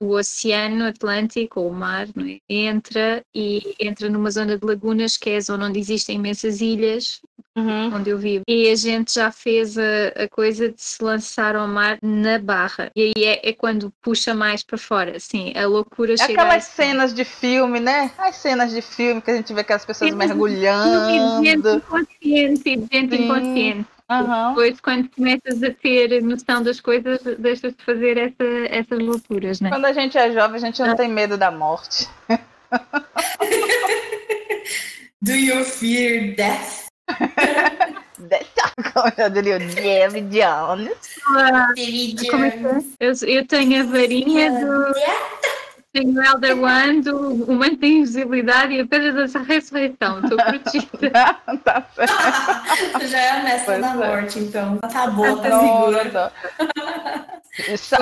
um, o oceano Atlântico, ou o mar, é? entra e entra numa zona de lagunas, que é a zona onde existem imensas ilhas, uhum. onde eu vivo e a gente já fez a, a, coisa de se lançar ao mar na barra. E aí é, é quando puxa mais para fora, assim, a loucura é chega. Aquelas cenas de filme, né? As cenas de filme que a gente vê aquelas pessoas mergulhando. De gente inconsciente, de gente Sim. inconsciente. Uhum. Depois, quando começas a ter noção das coisas, deixas de fazer essa, essas loucuras, né? Quando a gente é jovem, a gente não ah. tem medo da morte. Do you fear death? Como eu diria, David Jones. Eu, eu tenho a varinha do. Tenho o Elder do, o manto de invisibilidade e a pedra da ressurreição. Estou protegida. tá certo. Já é a mestra da é. morte, então. Tá boa, tá segura.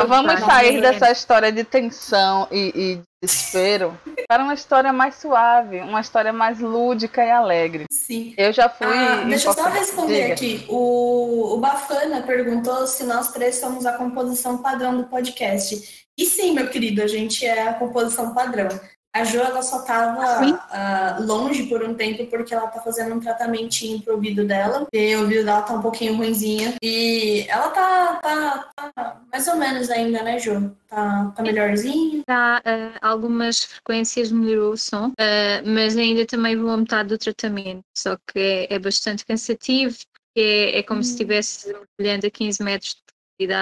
Vamos sair dessa história de tensão e, e desespero para uma história mais suave, uma história mais lúdica e alegre. Sim. Eu já fui. Ah, deixa eu só responder Diga. aqui. O, o Bafana perguntou se nós três somos a composição padrão do podcast. E sim, meu querido, a gente é a composição padrão. A Jo, ela só tava uh, longe por um tempo porque ela tá fazendo um tratamentinho pro ouvido dela. E o ouvido dela tá um pouquinho ruimzinho. E ela tá, tá, tá mais ou menos ainda, né, Jo? Tá, tá melhorzinho? Tá, uh, algumas frequências melhorou o som, uh, mas ainda também vou a metade do tratamento. Só que é, é bastante cansativo, porque é, é como hum. se estivesse mergulhando a 15 metros de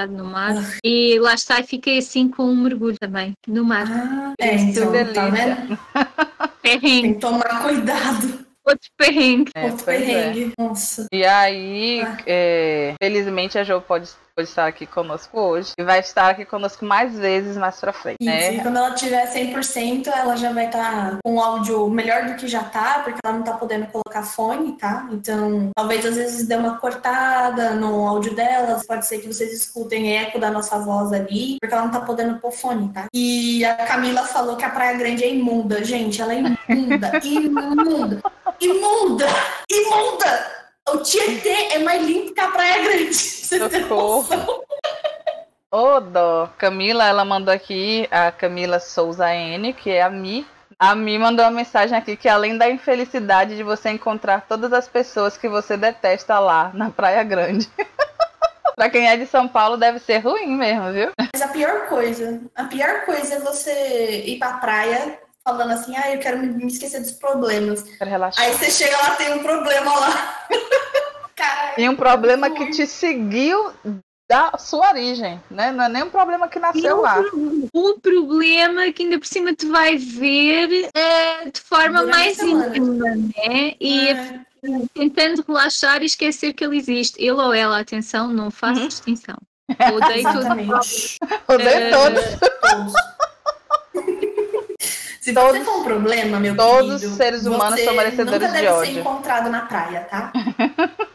no mar. Ah. E lá está, e fiquei assim com um mergulho também no mar. Ah, é, então, tá vendo? Tem que tomar cuidado. Outro perrengue. É, Outro perrengue. É. Nossa. E aí, ah. é, felizmente a Jo pode pode estar aqui conosco hoje e vai estar aqui conosco mais vezes mais pra frente. Isso, né? e quando ela tiver 100%, ela já vai estar com um áudio melhor do que já tá, porque ela não tá podendo colocar fone, tá? Então, talvez às vezes dê uma cortada no áudio dela, pode ser que vocês escutem eco da nossa voz ali, porque ela não tá podendo pôr fone, tá? E a Camila falou que a Praia Grande é imunda, gente, ela é imunda, imunda, imunda, imunda! Tietê é mais limpo que a Praia Grande. Você noção? Ô, dó. Camila, ela mandou aqui, a Camila Souza N, que é a Mi. A Mi mandou uma mensagem aqui que além da infelicidade de você encontrar todas as pessoas que você detesta lá na Praia Grande. pra quem é de São Paulo deve ser ruim mesmo, viu? Mas a pior coisa, a pior coisa é você ir pra praia falando assim, ah, eu quero me esquecer dos problemas. Aí você chega lá, tem um problema lá. Caralho. E um problema que te seguiu da sua origem, né? Não é nem um problema que nasceu lá. Um problema que ainda por cima te vai ver uh, de forma Durante mais íntima, né? E É. tentando relaxar e esquecer que ele existe. Ele ou ela, atenção, não faço Uhum. distinção. Odeio. Odeio Eh, todos. Todos. Se Todos- você for um problema, meu todos querido, os seres humanos você são merecedores nunca de deve ódio. ser encontrado na praia, tá?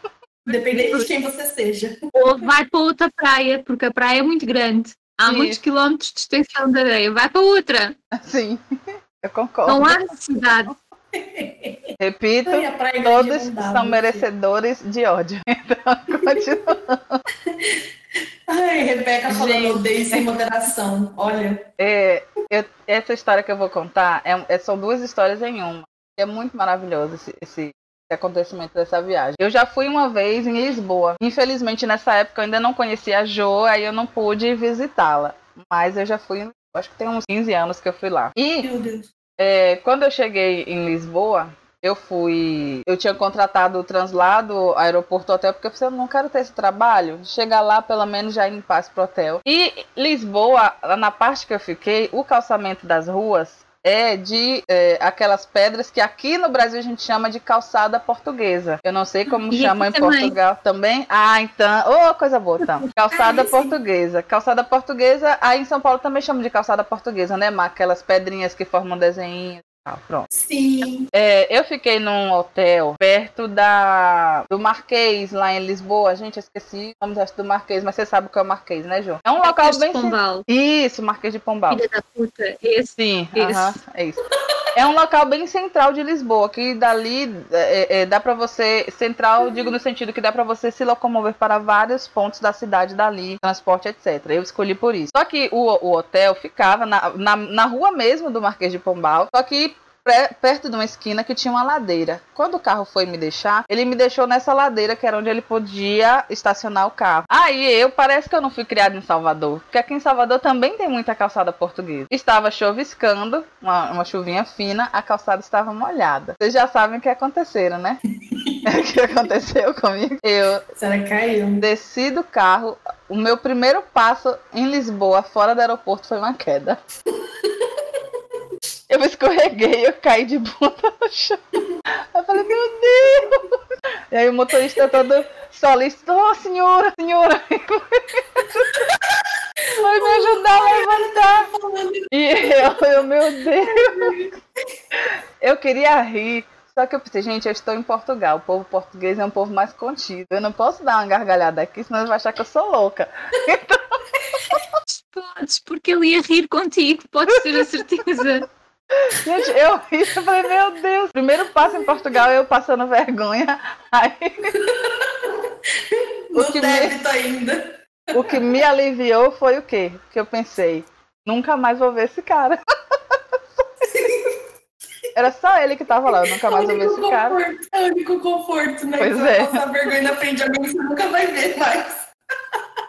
Dependendo de quem você seja. Ou vai para outra praia, porque a praia é muito grande. Há Isso. muitos quilómetros de extensão de areia. Vai para outra. Sim, eu concordo. Não há necessidade. Repito, todos são merecedores de ódio. Então, continua. Ai, Rebeca falando odeio sem moderação. Olha. É, eu- essa história que eu vou contar é- é- são duas histórias em uma. É muito maravilhoso esse, esse acontecimento dessa viagem. Eu já fui uma vez em Lisboa. Infelizmente, nessa época eu ainda não conhecia a Jo, aí eu não pude visitá-la. Mas eu já fui, acho que tem uns 15 anos que eu fui lá. E Meu Deus. É, quando eu cheguei em Lisboa, eu fui. Eu tinha contratado o translado, aeroporto, hotel, porque eu pensei, eu não quero ter esse trabalho. Chegar lá, pelo menos já ir em paz pro hotel. E Lisboa, na parte que eu fiquei, o calçamento das ruas é de é, aquelas pedras que aqui no Brasil a gente chama de calçada portuguesa. Eu não sei como E chama em também. Portugal também. Ah, então. Ô, coisa boa, então. Calçada Ah, sim. portuguesa. Calçada portuguesa, aí em São Paulo também chamam de calçada portuguesa, né, Mar? Aquelas pedrinhas que formam desenhos tal. Pronto. Sim. É, eu fiquei num hotel perto da do Marquês, lá em Lisboa. Gente, eu esqueci o nome do Marquês, mas você sabe o que é o Marquês, né, João? É um local Marquês de bem. Pombal. Isso, Marquês de Pombal. Filha da puta. Esse. Sim, Isso. aham, é isso. É um local bem central de Lisboa, que dali é, é, dá pra você. Central, digo no sentido que dá pra você se locomover para vários pontos da cidade dali, transporte, etc. Eu escolhi por isso. Só que o, o hotel ficava na, na, na rua mesmo do Marquês de Pombal, só que perto de uma esquina que tinha uma ladeira. Quando o carro foi me deixar, ele me deixou nessa ladeira que era onde ele podia estacionar o carro. Aí eu, parece que eu não fui criado em Salvador, porque aqui em Salvador também tem muita calçada portuguesa. Estava choviscando, uma, uma chuvinha fina, a calçada estava molhada. Vocês já sabem o que aconteceram, né? o que aconteceu comigo? Eu desci do carro, o meu primeiro passo em Lisboa, fora do aeroporto, foi uma queda. Eu escorreguei, eu caí de bunda no chão. Eu falei, meu Deus! E aí o motorista todo solícito, oh, senhora, senhora! Foi me ajudar a levantar. E eu, eu, meu Deus! Eu queria rir. Só que eu pensei, gente, eu estou em Portugal. O povo português é um povo mais contido. Eu não posso dar uma gargalhada aqui, senão vão achar que eu sou louca. Podes, porque ele ia rir contigo, podes ter a certeza. Gente, eu ri, eu falei, meu Deus. Primeiro passo em Portugal, eu passando vergonha. Aí, No que me- débito ainda. o que me aliviou foi o quê? Que eu pensei, nunca mais vou ver esse cara. Era só ele que tava lá, eu nunca mais vou ver esse cara. é o único conforto, né? Pois vai é. passar vergonha na frente de alguém que você nunca vai ver mais.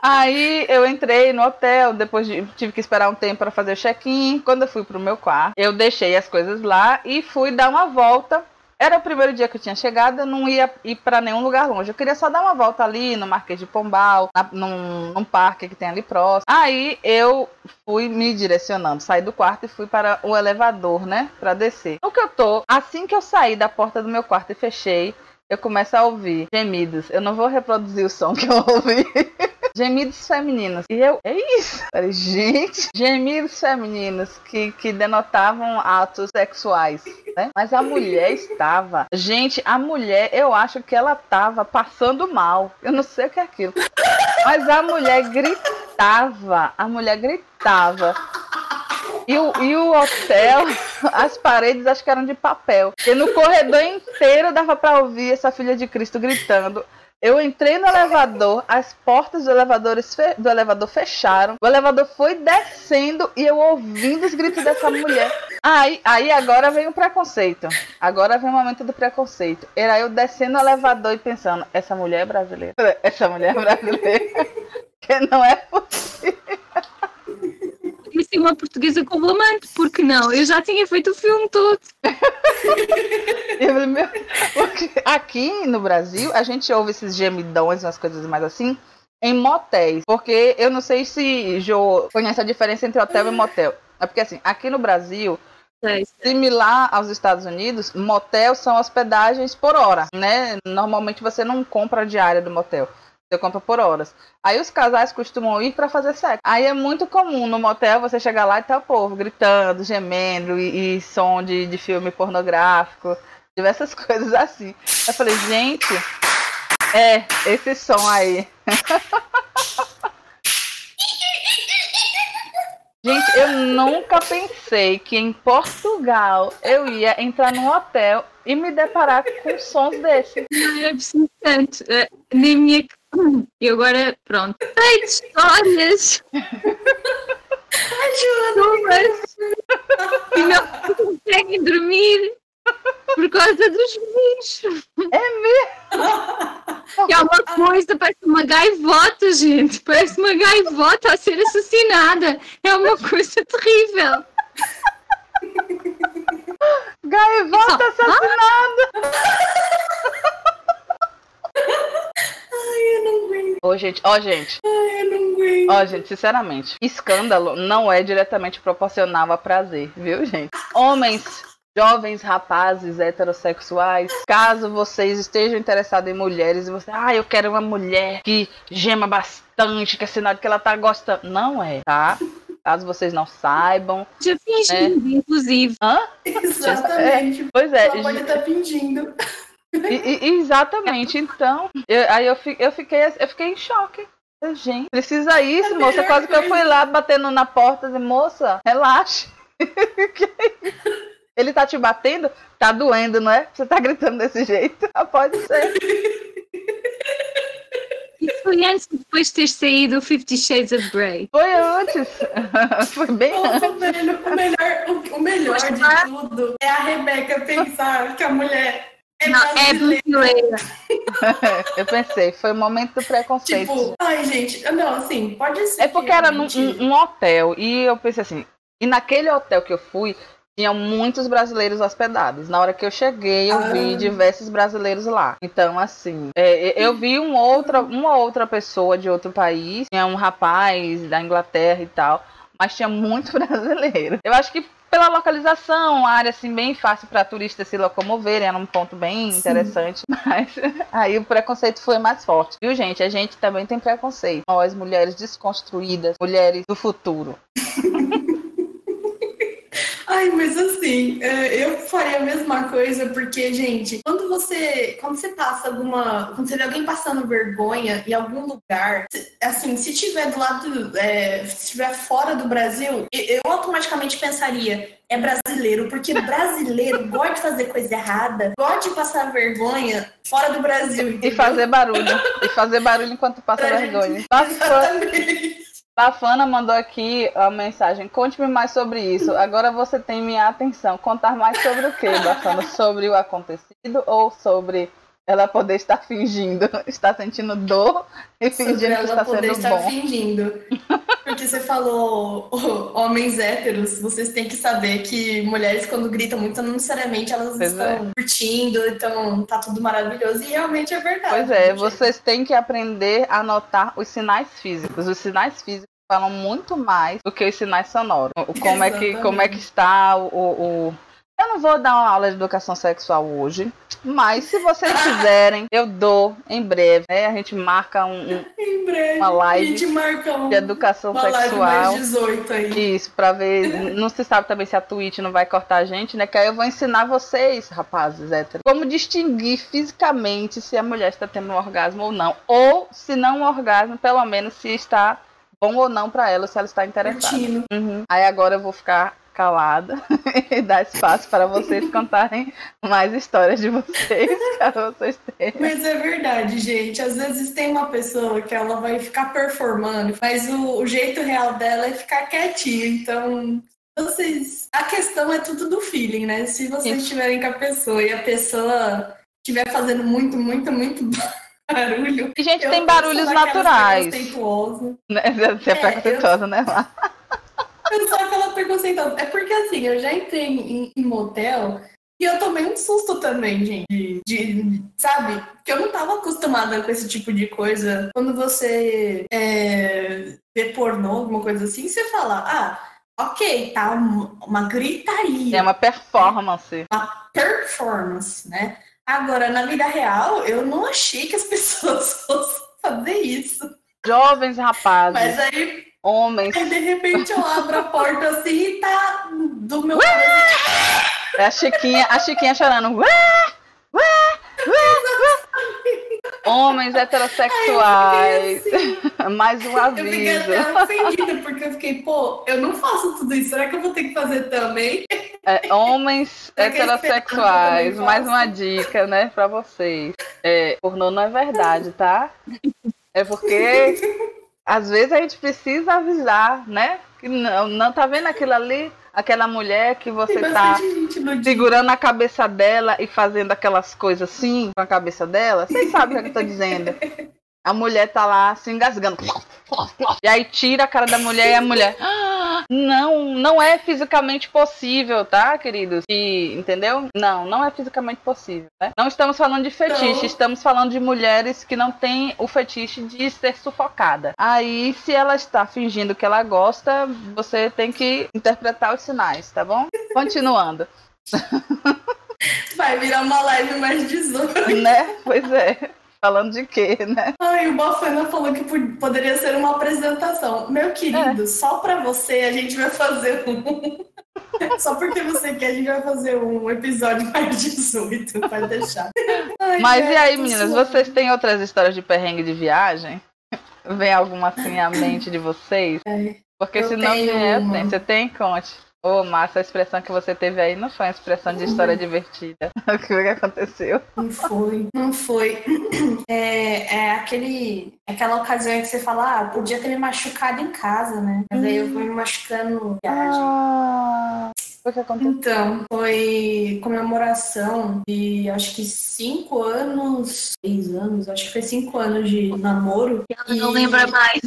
Aí eu entrei no hotel, depois de- tive que esperar um tempo para fazer o check-in. Quando eu fui pro meu quarto, eu deixei as coisas lá e fui dar uma volta. Era o primeiro dia que eu tinha chegado, eu não ia ir para nenhum lugar longe. Eu queria só dar uma volta ali no Marquês de Pombal, na- num, num parque que tem ali próximo. Aí eu fui me direcionando, saí do quarto e fui para o elevador, né, para descer. No que eu tô, assim que eu saí da porta do meu quarto e fechei, eu começo a ouvir gemidos. Eu não vou reproduzir o som que eu ouvi. Gemidos femininos. E eu, é isso? Falei, gente, gemidos femininos que, que denotavam atos sexuais. Né? Mas a mulher estava. Gente, a mulher, eu acho que ela estava passando mal. Eu não sei o que é aquilo. Mas a mulher gritava. A mulher gritava. E o, e o hotel, as paredes acho que eram de papel. E no corredor inteiro dava para ouvir essa filha de Cristo gritando. Eu entrei no elevador, as portas do elevador, do elevador fecharam, o elevador foi descendo e eu ouvindo os gritos dessa mulher. Aí, aí agora vem o preconceito. Agora vem o momento do preconceito. Era eu descendo o elevador e pensando, essa mulher é brasileira. Essa mulher é brasileira. que não é possível conheci uma portuguesa com Blamante, porque não? Eu já tinha feito o filme todo. Aqui no Brasil, a gente ouve esses gemidões, umas coisas mais assim, em motéis. Porque eu não sei se Jo conhece a diferença entre hotel e motel. É porque assim, aqui no Brasil, é, Similar aos Estados Unidos, motel são hospedagens por hora, né? Normalmente você não compra a diária do motel. Você compra por horas. Aí os casais costumam ir para fazer sexo. Aí é muito comum no motel você chegar lá e tá o povo gritando, gemendo e, e som de, de filme pornográfico, diversas coisas assim. Eu falei, gente, é, esse som aí. Gente, eu nunca pensei que em Portugal eu ia entrar num hotel e me deparar com sons desses. É absolutamente. É, na minha e agora, pronto. Tem histórias! Ajuda! E não conseguem dormir por causa dos bichos. É mesmo? É uma coisa, parece uma gaivota, gente. Parece uma gaivota a ser assassinada. É uma coisa terrível. Gaivota assassinada! Ai, eu não aguento. Ô, gente, ó, gente. Ai, eu não aguento. Ó, gente, sinceramente, escândalo não é diretamente proporcional a prazer, viu, gente? Homens jovens rapazes heterossexuais, caso vocês estejam interessados em mulheres e você, ah, eu quero uma mulher que gema bastante, que é sinal de que ela tá gostando. Não é, tá? Caso vocês não saibam. Já fingindo, né? inclusive. Hã? Exatamente. É, pois é. Ela pode estar fingindo. E, e, exatamente, então. Eu, aí eu, eu, fiquei, eu fiquei em choque. Gente, precisa isso, é moça. Quase que eu fui lá batendo na porta e moça, relaxe. Ele tá te batendo? Tá doendo, não é? Você tá gritando desse jeito? Ah, pode ser. E foi antes depois de ter saído o Fifty Shades of Grey. Foi antes. foi bem Nossa, antes. Velho, o melhor, o, o melhor de tudo é a Rebeca pensar que a mulher é não, é brasileira. eu pensei, foi o momento do preconceito. Tipo, ai, gente, não, assim, pode ser. É porque era num, um, um hotel e eu pensei assim, e naquele hotel que eu fui, tinham muitos brasileiros hospedados. Na hora que eu cheguei, eu ah. vi diversos brasileiros lá. Então, assim, é, eu vi um outra, uma outra pessoa de outro país, tinha um rapaz da Inglaterra e tal, mas tinha muito brasileiro. Eu acho que pela localização, área assim bem fácil para turistas se locomoverem, era um ponto bem interessante, Sim. mas aí o preconceito foi mais forte. Viu, gente? A gente também tem preconceito. Nós, mulheres desconstruídas, mulheres do futuro. Ai, mas assim, é, eu faria a mesma coisa, porque, gente, quando você, quando você passa alguma. Quando você vê alguém passando vergonha em algum lugar, assim, se tiver do lado, é, se estiver fora do Brasil, eu automaticamente pensaria, é brasileiro, porque brasileiro gosta de fazer coisa errada, gosta de passar vergonha fora do Brasil. Entendeu? E fazer barulho. e fazer barulho enquanto passa pra vergonha. Gente... Exatamente. Bafana mandou aqui a mensagem. Conte-me mais sobre isso. Agora você tem minha atenção. Contar mais sobre o que, Bafana? Sobre o acontecido ou sobre ela poder estar fingindo, estar sentindo dor e fingindo que está sendo estar bom. fingindo. Porque você falou homens héteros, vocês têm que saber que mulheres quando gritam muito, não necessariamente elas pois estão é. curtindo, então tá tudo maravilhoso e realmente é verdade. Pois é, vocês têm que aprender a notar os sinais físicos. Os sinais físicos falam muito mais do que os sinais sonoros. Como é que como é que está o, o eu não vou dar uma aula de educação sexual hoje, mas se vocês quiserem, eu dou em breve. Né? A gente marca um, em breve, uma live a gente marca um, de educação sexual. Live mais 18 aí. Isso, pra ver. Não se sabe também se a Twitch não vai cortar a gente, né? Que aí eu vou ensinar vocês, rapazes héteros, como distinguir fisicamente se a mulher está tendo um orgasmo ou não. Ou, se não um orgasmo, pelo menos se está bom ou não pra ela, se ela está interessada. Uhum. Aí agora eu vou ficar calada e dar espaço para vocês contarem mais histórias de vocês, vocês. Mas é verdade, gente. Às vezes tem uma pessoa que ela vai ficar performando, mas o, o jeito real dela é ficar quietinha. Então, vocês. A questão é tudo do feeling, né? Se vocês estiverem com a pessoa e a pessoa estiver fazendo muito, muito, muito barulho. E, gente, eu tem barulhos naturais. preconceituosas. Né? Você é É, preconceituosa, né? Lá? Eu sou aquela preconceituosa. É porque assim, eu já entrei em, em motel e eu tomei um susto também, gente. De, de- sabe? Porque eu não tava acostumada com esse tipo de coisa. Quando você é, vê pornô, alguma coisa assim, você fala, ah, ok, tá um- uma gritaria, É uma performance. performance, né? Agora, na vida real, eu não achei que as pessoas fossem fazer isso. Jovens rapazes, Mas aí, homens. aí, de repente, eu abro a porta assim e tá do meu lado É a Chiquinha, a Chiquinha chorando. Ué, ué, ué, ué. Homens heterossexuais. Mais um Eu fiquei aviso. até ofendida, porque eu fiquei, pô, eu não faço tudo isso, será que eu vou ter que fazer também? É, homens que heterossexuais. Mais uma dica, né, pra vocês. É, pornô não é verdade, tá? É porque às vezes a gente precisa avisar, né? Que não, não tá vendo aquilo ali, aquela mulher que você Tem tá dia. segurando a cabeça dela e fazendo aquelas coisas assim com a cabeça dela. Vocês sabem o que eu tô dizendo. A mulher tá lá se engasgando. E aí tira a cara da mulher e a mulher. "Ah, Não, não é fisicamente possível, tá, queridos? E, entendeu? Não, não é fisicamente possível. Né? Não estamos falando de fetiche, Não. estamos falando de mulheres que não têm o fetiche de ser sufocada. Aí, se ela está fingindo que ela gosta, você tem que interpretar os sinais, tá bom? Continuando. Vai virar uma live mais 18. né? Pois é. Falando de quê, né? Ai, o Bafana falou que pod- poderia ser uma apresentação. Meu querido, só pra você a gente vai fazer um. Só porque você quer, a gente vai fazer um episódio mais 18, pode deixar. Ai, Mas e aí, meninas, vocês têm outras histórias de perrengue de viagem? Vem alguma assim à mente de vocês? É, Porque se não vier. Você tem? Conte. Ô, Márcia, a expressão que você teve aí não foi uma expressão de história divertida. O que foi que aconteceu? Não foi, não foi. É, é aquele, aquela ocasião em que você fala, ah, podia ter me machucado em casa, né? Mas aí eu fui me machucando. Ah, o que aconteceu? Então, foi comemoração de acho que cinco anos, seis anos, acho que foi cinco anos de namoro. Ela não E- lembra mais.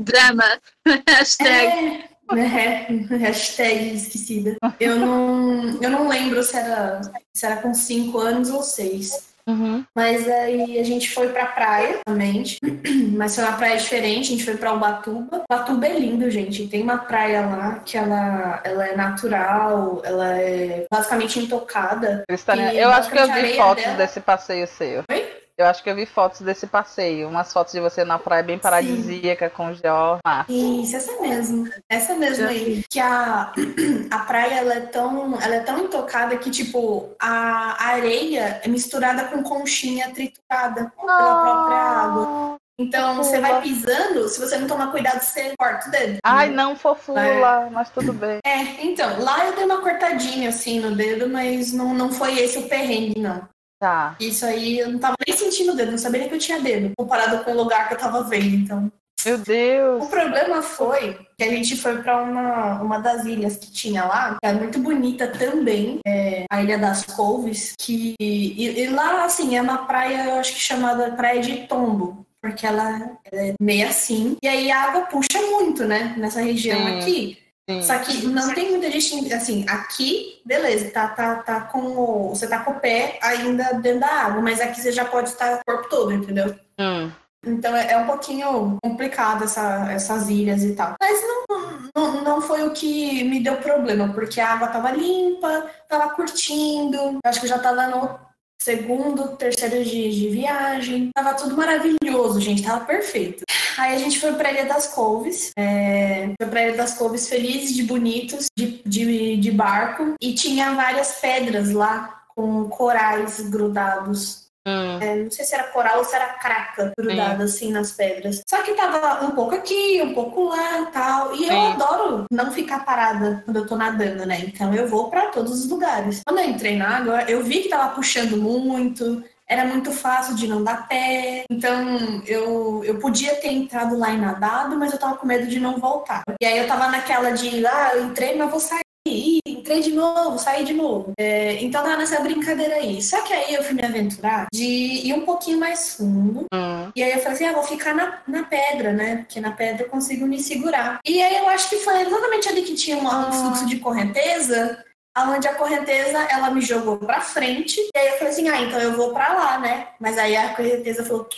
Drama. Hashtag. É, né? Hashtag esquecida. Eu não, eu não lembro se era, se era com cinco anos ou seis. Uhum. Mas aí a gente foi pra praia, realmente. Mas foi uma praia diferente, a gente foi pra Ubatuba. Ubatuba é lindo, gente. Tem uma praia lá que ela, ela é natural, ela é basicamente intocada. Cristalina, E eu acho que eu vi fotos dela- desse passeio seu. Oi? Eu acho que eu vi fotos desse passeio. Umas fotos de você na praia bem paradisíaca, com o George. Ah, Isso, essa mesmo. Essa mesmo aí. Que a, a praia ela é, tão, ela é tão intocada que, tipo, a areia é misturada com conchinha triturada pela própria água. Então, você vai pisando, se você não tomar cuidado, você corta o dedo. Ai, não, fofula, mas tudo bem. É, então, lá eu dei uma cortadinha assim no dedo, mas não, não foi esse o perrengue, não. Tá. Isso aí eu não tava nem sentindo o dedo, não sabia nem que eu tinha dedo, comparado com o lugar que eu tava vendo, então. Meu Deus. O problema foi que a gente foi para uma, uma das ilhas que tinha lá, que é muito bonita também, é a Ilha das Couves, que e, e lá assim é uma praia, eu acho que chamada Praia de Tombo, porque ela, ela é meio assim, e aí a água puxa muito, né, nessa região Sim. aqui. Sim. Só que não tem muita gente assim, aqui, beleza, tá, tá, tá com o, você tá com o pé ainda dentro da água, mas aqui você já pode estar o corpo todo, entendeu? Hum. Então é é um pouquinho complicado essa, essas ilhas e tal. Mas não, não, não foi o que me deu problema, porque a água tava limpa, tava curtindo. Acho que eu já tava no segundo, terceiro dia de viagem. Tava tudo maravilhoso, gente. Tava perfeito. Aí a gente foi pra Ilha das Couves. É, foi pra Ilha das Couves felizes, de bonitos, de, de, de barco. E tinha várias pedras lá com corais grudados Hum. É, não sei se era coral ou se era craca grudada assim nas pedras. Só que tava um pouco aqui, um pouco lá e tal. E eu adoro não ficar parada quando eu tô nadando, né? Então eu vou pra todos os lugares. Quando eu entrei na água, eu vi que tava puxando muito. Era muito fácil de não dar pé. Então eu, eu podia ter entrado lá e nadado, mas eu tava com medo de não voltar. E aí eu tava naquela de, ah, eu entrei, mas vou sair. Entrei de novo, saí de novo. É, então tava nessa brincadeira aí. Só que aí eu fui me aventurar de ir um pouquinho mais fundo. Hum. E aí eu falei assim, ah, vou ficar na, na pedra, né? Porque na pedra eu consigo me segurar. E aí eu acho que foi exatamente ali que tinha um, um fluxo de correnteza, aonde a correnteza ela me jogou pra frente. E aí eu falei assim, ah, então eu vou pra lá, né? Mas aí a correnteza falou,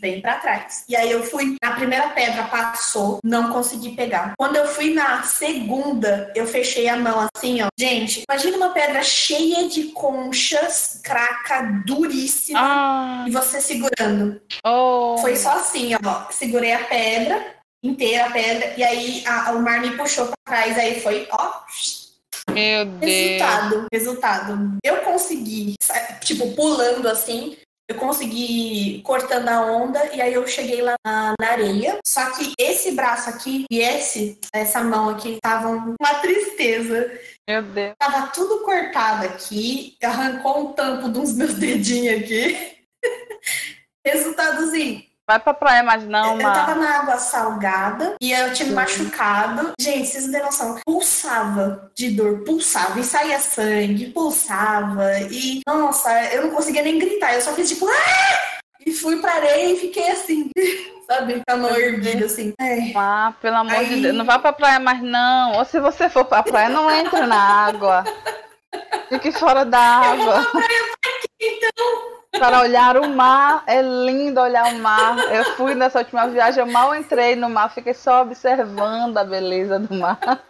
vem pra trás. E aí eu fui na primeira pedra, passou, não consegui pegar. Quando eu fui na segunda, eu fechei a mão assim, ó. Gente, imagina uma pedra cheia de conchas, craca, duríssima, Ah, e você segurando. oh. Foi só assim, ó. Segurei a pedra, inteira a pedra, e aí a- o mar me puxou pra trás, aí foi, ó. Meu Deus. Resultado, resultado. Eu consegui, tipo, pulando assim, eu consegui cortando a onda, e aí eu cheguei lá na, na areia. Só que esse braço aqui e esse, essa mão aqui, estavam uma tristeza. Meu Deus. Tava tudo cortado aqui, arrancou um tampo dos meus dedinhos aqui. Resultadozinho, Vai pra praia, mas não, eu tava mano. na água salgada e eu tinha me machucado. Gente, vocês não têm noção. Pulsava de dor, pulsava e saía sangue, pulsava. E, nossa, eu não conseguia nem gritar. Eu só fiz tipo, ah! E fui pra areia e fiquei assim, sabe? Com a mão erguida, assim. É. Ah, pelo amor Aí- de Deus. Não vá pra praia mais, não. Ou se você for pra praia, não entre na água. Fique fora da água. Para olhar o mar, é lindo olhar o mar. Eu fui nessa última viagem, eu mal entrei no mar, fiquei só observando a beleza do mar.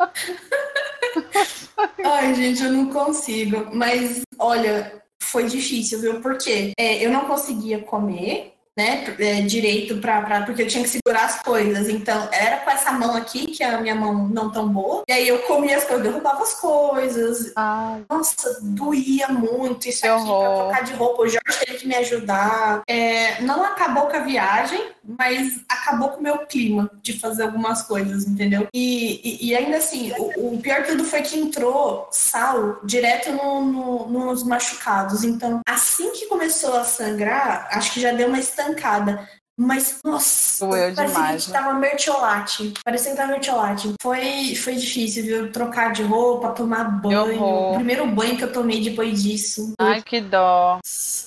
Ai, gente, eu não consigo. Mas, olha, foi difícil, viu? Porque é, eu não conseguia comer, né, é, direito pra, pra- porque eu tinha que segurar as coisas. Então, era com essa mão aqui, que a minha mão não tão boa. E aí eu comia as coisas, derrubava as coisas. Ai, Nossa, doía muito isso Que aqui pra horror. trocar de roupa. O Jorge teve que me ajudar. É, não acabou com a viagem, mas acabou com o meu clima de fazer algumas coisas, entendeu? E, e- e ainda assim, o, o pior tudo foi que entrou sal direto no- no- nos machucados. Então, assim que começou a sangrar, acho que já deu uma estancada. Mas, nossa, Doeu parecia demais, que né? tava mertiolate. Parecia que tava mertiolate. Foi, foi difícil, viu? Trocar de roupa, tomar banho. O primeiro banho que eu tomei depois disso. ai, que dó.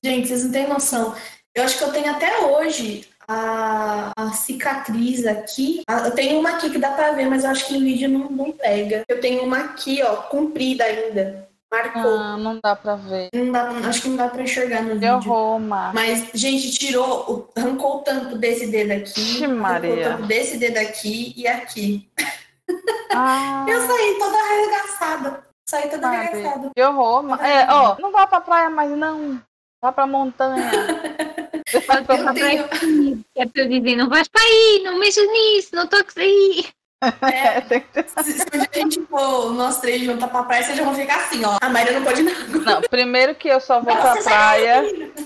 Gente, vocês não têm noção. Eu acho que eu tenho até hoje a, a cicatriz aqui. Eu tenho uma aqui que dá pra ver, mas eu acho que em vídeo não, não pega. Eu tenho uma aqui, ó, comprida ainda. Marcou. Ah, não dá pra ver. Não dá, acho que não dá pra enxergar no Que vídeo. mar. Mas, gente, tirou, o- arrancou o tampo desse dedo aqui, arrancou o Maria. tampo desse dedo aqui e aqui. Ah, Eu saí toda arregaçada. Saí toda Maria. arregaçada. que horror. É, ó, não vá pra praia mais, não. Vá pra montanha. Pra- Eu tenho, É para eu dizer, não vais para aí, não mexas nisso, não toques aí. É, tem que ter- se, se a gente for nós três juntas pra praia, vocês já vão ficar assim, ó. A Maria não pode água. Não, primeiro que eu só vou pra Você praia,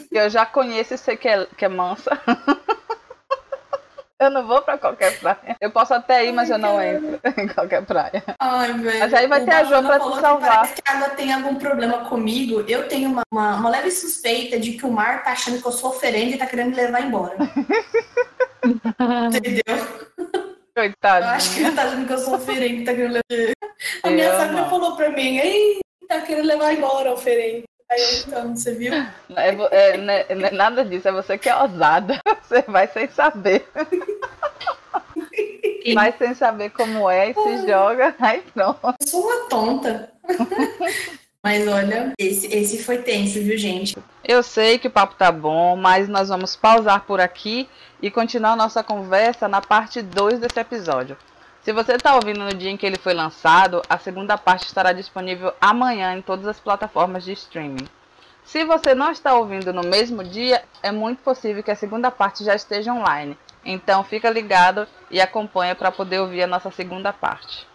que eu já conheço e sei que é, que é mansa. Eu não vou pra qualquer praia. Eu posso até ir, mas eu não entro em qualquer praia. Ai, velho. Mas aí vai O ter a Jo Bafana pra te que salvar. Parece que a água tem algum problema comigo. Eu tenho uma, uma, uma leve suspeita de que o mar tá achando que eu sou oferenda e tá querendo me levar embora. Entendeu? Eu Coitado. acho que ele tá achando que eu sou oferenda e tá querendo levar. A minha Eu sogra falou pra mim, ei, tá querendo levar embora oferenda. Aí então, você viu? É, é, não é nada disso, é você que é ousada. Você vai sem saber. Vai sem saber como é e se joga, aí pronto. Eu sou uma tonta. Mas olha, esse, esse foi tenso, viu, gente? Eu sei que o papo tá bom, mas nós vamos pausar por aqui e continuar nossa conversa na parte 2 desse episódio. Se você está ouvindo no dia em que ele foi lançado, a segunda parte estará disponível amanhã em todas as plataformas de streaming. Se você não está ouvindo no mesmo dia, é muito possível que a segunda parte já esteja online. Então fica ligado e acompanha para poder ouvir a nossa segunda parte.